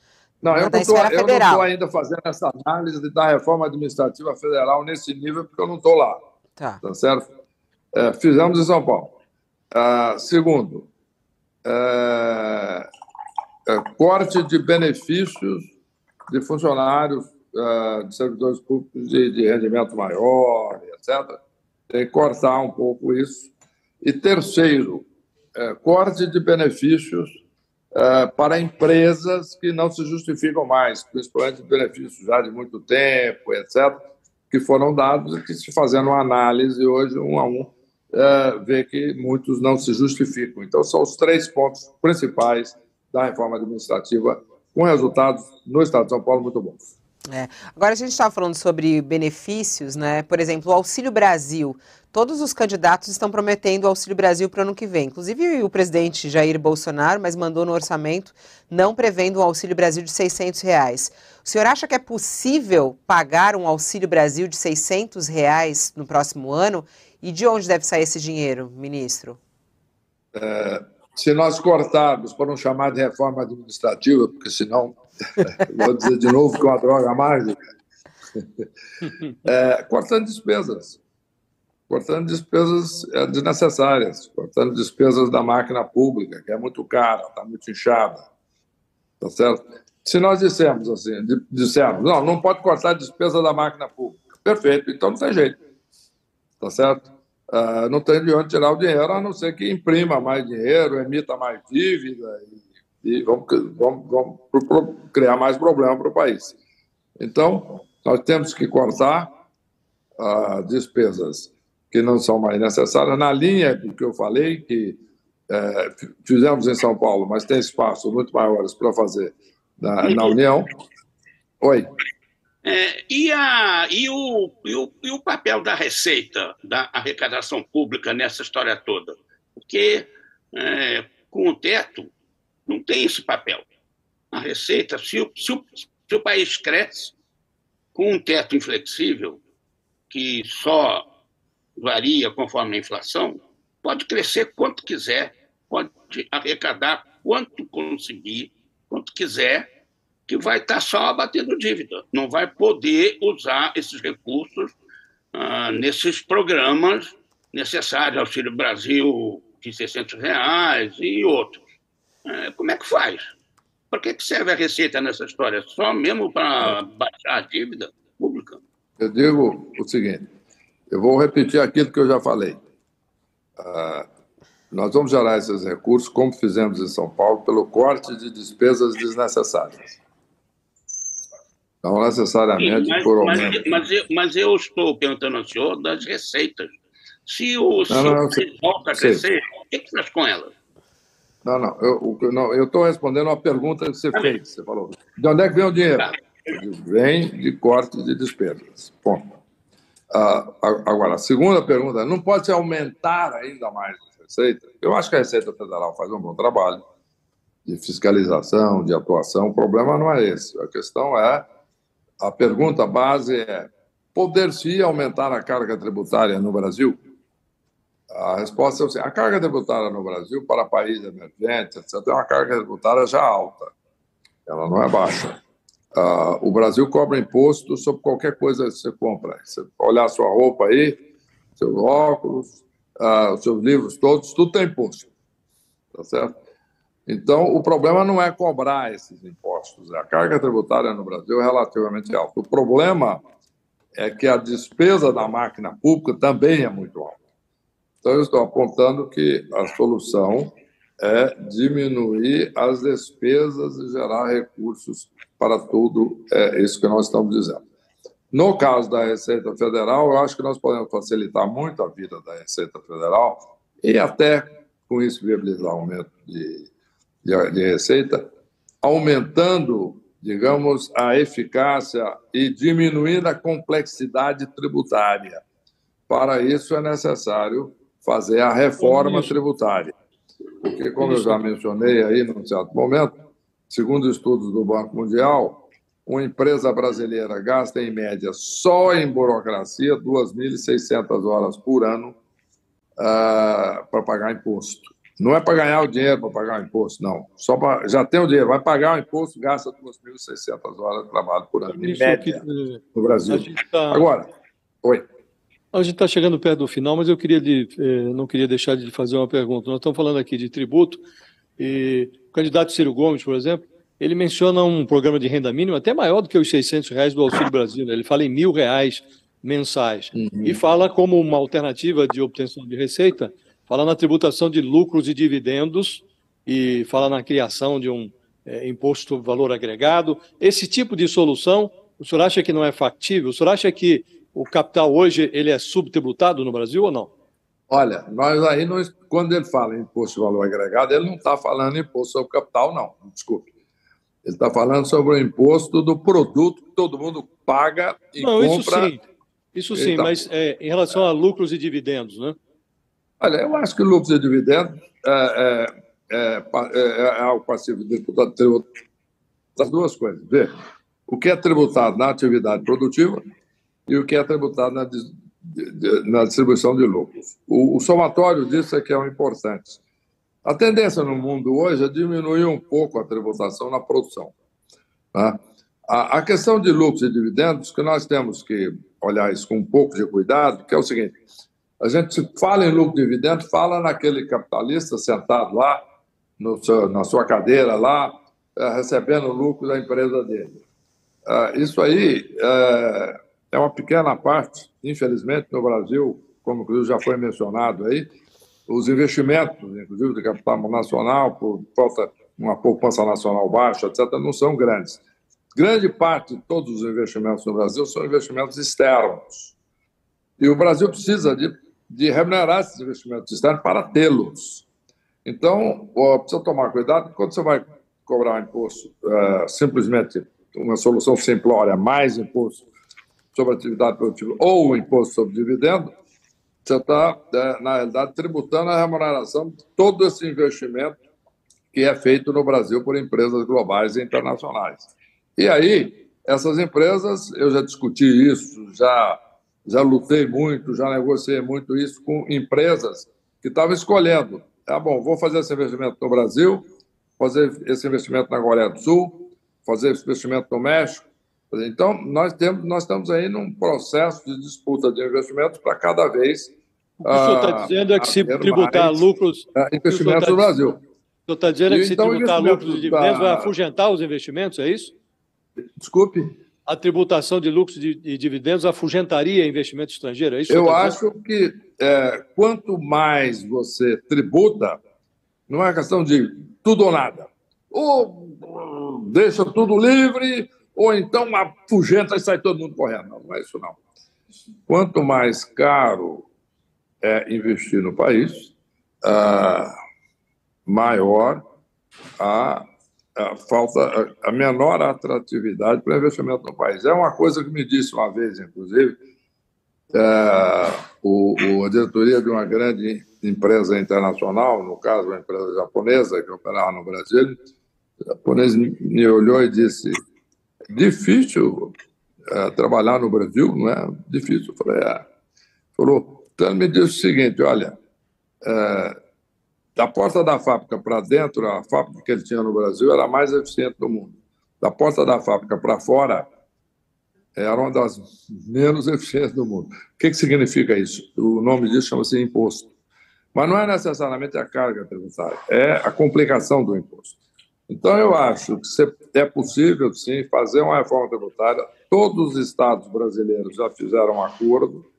Não, eu não estou ainda fazendo essa análise da reforma administrativa federal nesse nível, porque eu não estou lá. Tá. tá certo? É, fizemos em São Paulo. Ah, segundo, é, é, corte de benefícios de funcionários, é, de servidores públicos de, de rendimento maior, etc. Tem que cortar um pouco isso. E terceiro, é, corte de benefícios é, para empresas que não se justificam mais, principalmente benefícios já de muito tempo, etc., que foram dados e que, se fazendo uma análise hoje, um a um, é, vê que muitos não se justificam. Então, são os três pontos principais da reforma administrativa, com resultados no Estado de São Paulo muito bons. É. Agora, a gente estava falando sobre benefícios, né? Por exemplo, o Auxílio Brasil. Todos os candidatos estão prometendo o Auxílio Brasil para o ano que vem. Inclusive o presidente Jair Bolsonaro, mas mandou no orçamento não prevendo um Auxílio Brasil de 600 reais. O senhor acha que é possível pagar um Auxílio Brasil de 600 reais no próximo ano? E de onde deve sair esse dinheiro, ministro? É, se nós cortarmos, por não chamar de reforma administrativa, porque senão vou dizer de novo que é uma droga mágica, é, cortando despesas. Cortando despesas é, desnecessárias, cortando despesas da máquina pública, que é muito cara, está muito inchada. Tá certo? Se nós dissermos assim, dissermos, não, não pode cortar a despesa da máquina pública. Perfeito, então não tem jeito. Tá certo? Uh, não tem de onde tirar o dinheiro, a não ser que imprima mais dinheiro, emita mais dívida e, e vamos, vamos, vamos pro, pro, criar mais problema para o país. Então, nós temos que cortar uh, despesas que não são mais necessárias, na linha do que eu falei, que é, fizemos em São Paulo, mas tem espaços muito maiores para fazer na, na União. Oi. É, e, a, e, o, e, o, e o papel da Receita, da arrecadação pública nessa história toda? Porque é, com o teto não tem esse papel. A Receita, se o, se o, se o país cresce com um teto inflexível, que só varia conforme a inflação, pode crescer quanto quiser, pode arrecadar quanto conseguir, quanto quiser, que vai estar só abatendo dívida, não vai poder usar esses recursos ah, nesses programas necessários, Auxílio Brasil de 600 reais e outros. É, como é que faz? Para que, serve a Receita nessa história? Só mesmo para baixar a dívida pública? Eu digo o seguinte, eu vou repetir aquilo que eu já falei. Ah, nós vamos gerar esses recursos, como fizemos em São Paulo, pelo corte de despesas desnecessárias. Não necessariamente Sim, mas, por mas, mas, eu, mas eu estou perguntando ao senhor das receitas. Se o não, volta a crescer, o que, que faz com elas? Não, não. Eu estou respondendo uma pergunta que você tá fez. Você falou. De onde é que vem o dinheiro? Tá. Vem de corte de despesas. Ponto. Ah, agora, a segunda pergunta, não pode se aumentar ainda mais a receita? Eu acho que a Receita Federal faz um bom trabalho de fiscalização, de atuação. O problema não é esse. A questão é a pergunta base é: poder-se aumentar a carga tributária no Brasil? A resposta é assim: a carga tributária no Brasil, para países emergentes, etc., é uma carga tributária já alta. Ela não é baixa. Uh, o Brasil cobra imposto sobre qualquer coisa que você compra. Você olhar sua roupa aí, seus óculos, uh, seus livros todos, tudo tem imposto. Tá certo? Então, o problema não é cobrar esses impostos. A carga tributária no Brasil é relativamente alta. O problema é que a despesa da máquina pública também é muito alta. Então, eu estou apontando que a solução é diminuir as despesas e gerar recursos para tudo é isso que nós estamos dizendo. No caso da Receita Federal, eu acho que nós podemos facilitar muito a vida da Receita Federal e até com isso viabilizar o aumento de de, de receita, aumentando, digamos, a eficácia e diminuindo a complexidade tributária. Para isso é necessário fazer a reforma tributária. Porque, como eu já mencionei aí num certo momento, segundo estudos do Banco Mundial, uma empresa brasileira gasta, em média, só em burocracia, 2.600 horas por ano uh, para pagar imposto. Não é para ganhar o dinheiro para pagar o imposto, não. Só pra, já tem o dinheiro, vai pagar o imposto, gasta 2.600 horas de trabalho por ano, em média, no Brasil. Tá... Agora, oi. A gente está chegando perto do final, mas eu queria de, eh, não queria deixar de fazer uma pergunta. Nós estamos falando aqui de tributo e o candidato Ciro Gomes, por exemplo, ele menciona um programa de renda mínima até maior do que os 600 reais do Auxílio Brasil. Né? Ele fala em mil reais mensais uhum. e fala como uma alternativa de obtenção de receita, fala na tributação de lucros e dividendos e fala na criação de um é, imposto valor agregado. Esse tipo de solução, o senhor acha que não é factível? O senhor acha que o capital hoje ele é subtributado no Brasil ou não? Olha, nós aí, nós, quando ele fala em imposto de valor agregado, ele não está falando imposto sobre capital, não. Desculpe. Ele está falando sobre o imposto do produto que todo mundo paga e não, compra. Isso sim, isso sim então, mas é, em relação a lucros e dividendos, né? Olha, eu acho que lucros e dividendos é, é, é, é, é algo passivo de tributado. As duas coisas. Vê, o que é tributado na atividade produtiva e o que é tributado na, na distribuição de lucros. O, o, somatório disso é que é o importante. A tendência no mundo hoje é diminuir um pouco a tributação na produção. Tá? A, a questão de lucros e dividendos, que nós temos que olhar isso com um pouco de cuidado, que é o seguinte: a gente fala em lucro dividendo, fala naquele capitalista sentado lá, seu, na sua cadeira lá, é, recebendo o lucro da empresa dele. É, isso aí é, é uma pequena parte, infelizmente, no Brasil, como já foi mencionado aí, os investimentos, inclusive de capital nacional, por falta uma poupança nacional baixa, etc., não são grandes. Grande parte de todos os investimentos no Brasil são investimentos externos. E o Brasil precisa de, de remunerar esses investimentos externos para tê-los. Então, precisa tomar cuidado quando você vai cobrar imposto, é, simplesmente uma solução simplória, mais imposto sobre atividade produtiva ou imposto sobre dividendo, você está, é, na realidade, tributando a remuneração de todo esse investimento que é feito no Brasil por empresas globais e internacionais. E aí, essas empresas, eu já discuti isso, já, já lutei muito, já negociei muito isso com empresas que estavam escolhendo. Tá bom, vou fazer esse investimento no Brasil, fazer esse investimento na Coreia do Sul, fazer esse investimento no México, então, nós, temos, nós estamos aí num processo de disputa de investimentos para cada vez. O que o senhor está ah, dizendo é que se tributar lucros. É, investimentos no Brasil. O senhor está dizendo é que se então, tributar lucros e dividendos vai afugentar os investimentos, é isso? Desculpe. A tributação de lucros e dividendos afugentaria investimento estrangeiro, é isso? Eu acho que é, quanto mais você tributa, não é questão de tudo ou nada. Ou deixa tudo livre, ou então afugenta e sai todo mundo correndo. Não, não é isso não. Quanto mais caro é investir no país, ah, maior a, a, falta, a menor atratividade para investimento no país. É uma coisa que me disse uma vez, inclusive, é, o, o, a diretoria de uma grande empresa internacional, no caso, uma empresa japonesa que operava no Brasil, o japonês me olhou e disse: difícil é, trabalhar no Brasil, não é difícil. Eu falei, é. Falou, então ele me disse o seguinte, olha, é, da porta da fábrica para dentro, a fábrica que ele tinha no Brasil era a mais eficiente do mundo. Da porta da fábrica para fora, era uma das menos eficientes do mundo. O que, que significa isso? O nome disso chama-se imposto. Mas não é necessariamente a carga tributária, é a complicação do imposto. Então, eu acho que é possível, sim, fazer uma reforma tributária. Todos os estados brasileiros já fizeram um acordo.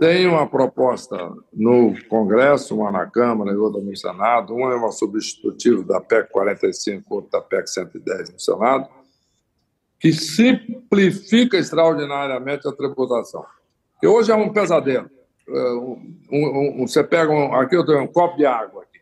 Tem uma proposta no Congresso, uma na Câmara e outra no Senado. Uma é uma substitutiva da PEC 45, outra da PEC 110 no Senado, que simplifica extraordinariamente a tributação. Que hoje é um pesadelo. É, um, um, você pega um, aqui eu tenho um copo de água. Aqui.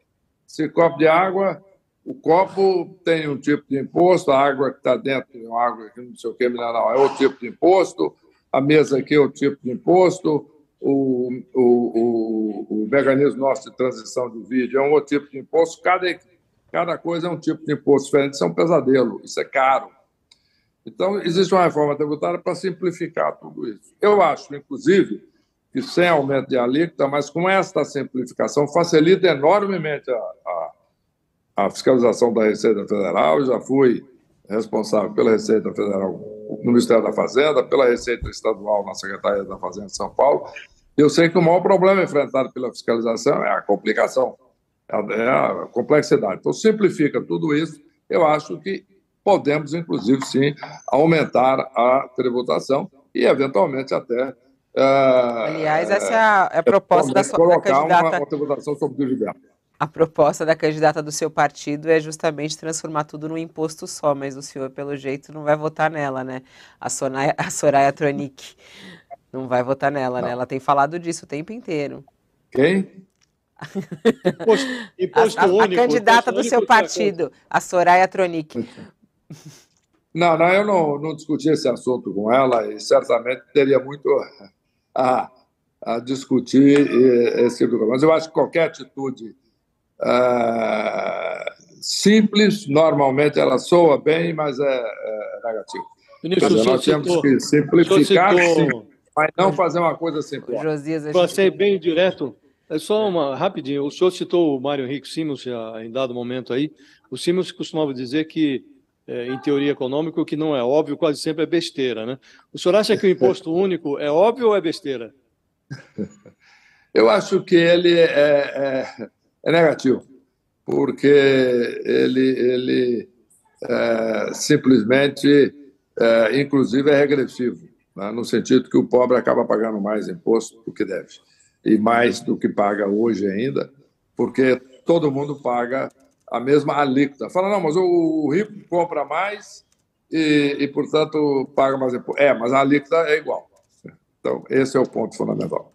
Esse copo de água o copo tem um tipo de imposto, a água que está dentro é uma água que não sei o que mineral é outro tipo de imposto, a mesa aqui é outro tipo de imposto, o, o, o, o mecanismo nosso de transição de vídeo é um outro tipo de imposto, cada, cada coisa é um tipo de imposto diferente, isso é um pesadelo, isso é caro. Então, existe uma reforma tributária para simplificar tudo isso. Eu acho, inclusive, que sem aumento de alíquota, mas com esta simplificação, facilita enormemente a, a, a fiscalização da Receita Federal. Eu já fui responsável pela Receita Federal no Ministério da Fazenda, pela Receita Estadual na Secretaria da Fazenda de São Paulo. Eu sei que o maior problema enfrentado pela fiscalização é a complicação, é a complexidade. Então, simplifica tudo isso. Eu acho que podemos, inclusive, sim, aumentar a tributação e, eventualmente, até. Uh, Aliás, essa é a, é a proposta da, sua, da candidata. Uma, uma tributação sobre dividendos. A proposta da candidata do seu partido é justamente transformar tudo num imposto só, mas o senhor, pelo jeito, não vai votar nela, né? A Soraya, a Soraya Tronic não vai votar nela, né? não. né? Ela tem falado disso o tempo inteiro. Quem? Imposto, imposto a, a, único, a, candidata do seu partido, a Soraya Tronic. Não, não, eu não, não discuti esse assunto com ela e certamente teria muito a, a discutir esse tipo de coisa. Mas eu acho que qualquer atitude uh, simples, normalmente ela soa bem, mas é, é negativa. Ministro, dizer, nós temos citou, que simplificar, sim, mas não fazer uma coisa simples. Para ser bem direto, é só uma rapidinho. O senhor citou o Mário Henrique Simons em dado momento aí. O Simons costumava dizer que é, em teoria econômica, o que não é óbvio quase sempre é besteira. Né? O senhor acha que o imposto único é óbvio ou é besteira? Eu acho que ele é, é, é negativo, porque ele, ele é, simplesmente, é, inclusive, é regressivo, né? no sentido que o pobre acaba pagando mais imposto do que deve, e mais do que paga hoje ainda, porque todo mundo paga a mesma alíquota. Fala, não, mas o rico compra mais e, e, portanto, paga mais imposto. É, mas a alíquota é igual. Então, esse é o ponto fundamental.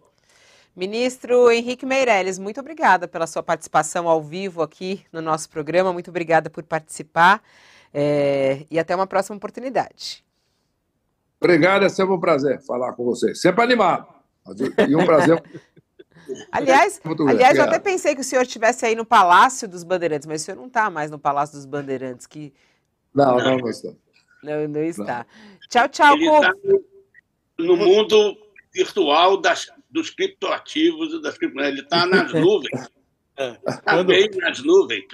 Ministro Henrique Meirelles, muito obrigada pela sua participação ao vivo aqui no nosso programa. Muito obrigada por participar é, e até uma próxima oportunidade. Obrigado, é sempre um prazer falar com você. Sempre animado. E um prazer Aliás, aliás, eu até pensei que o senhor estivesse aí no Palácio dos Bandeirantes, mas o senhor não está mais no Palácio dos Bandeirantes. Que... Não, não, não está. Não, não está. Não. Tchau, tchau, Ele está no, mundo virtual das, dos criptoativos e das criptomoedas. Ele está nas nuvens. Está quando... bem nas nuvens.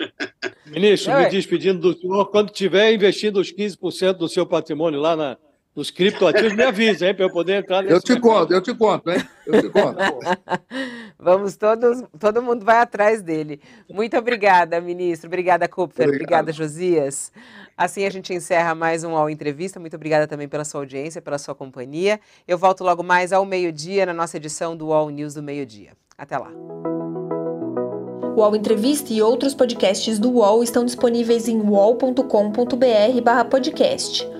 Ministro, me é. despedindo do senhor, quando tiver investindo os 15% do seu patrimônio lá na, nos criptoativos, me avisa, hein, para eu poder entrar nesse Eu te mercado. conto, eu te conto, hein? Eu te conto. Vamos todos, todo mundo vai atrás dele. Muito obrigada, ministro. Obrigada, Kupfer. Obrigada, Josias. Assim a gente encerra mais um All Entrevista. Muito obrigada também pela sua audiência, pela sua companhia. Eu volto logo mais ao meio-dia na nossa edição do All News do meio-dia. Até lá. O UOL Entrevista e outros podcasts do UOL estão disponíveis em uol.com.br/podcast.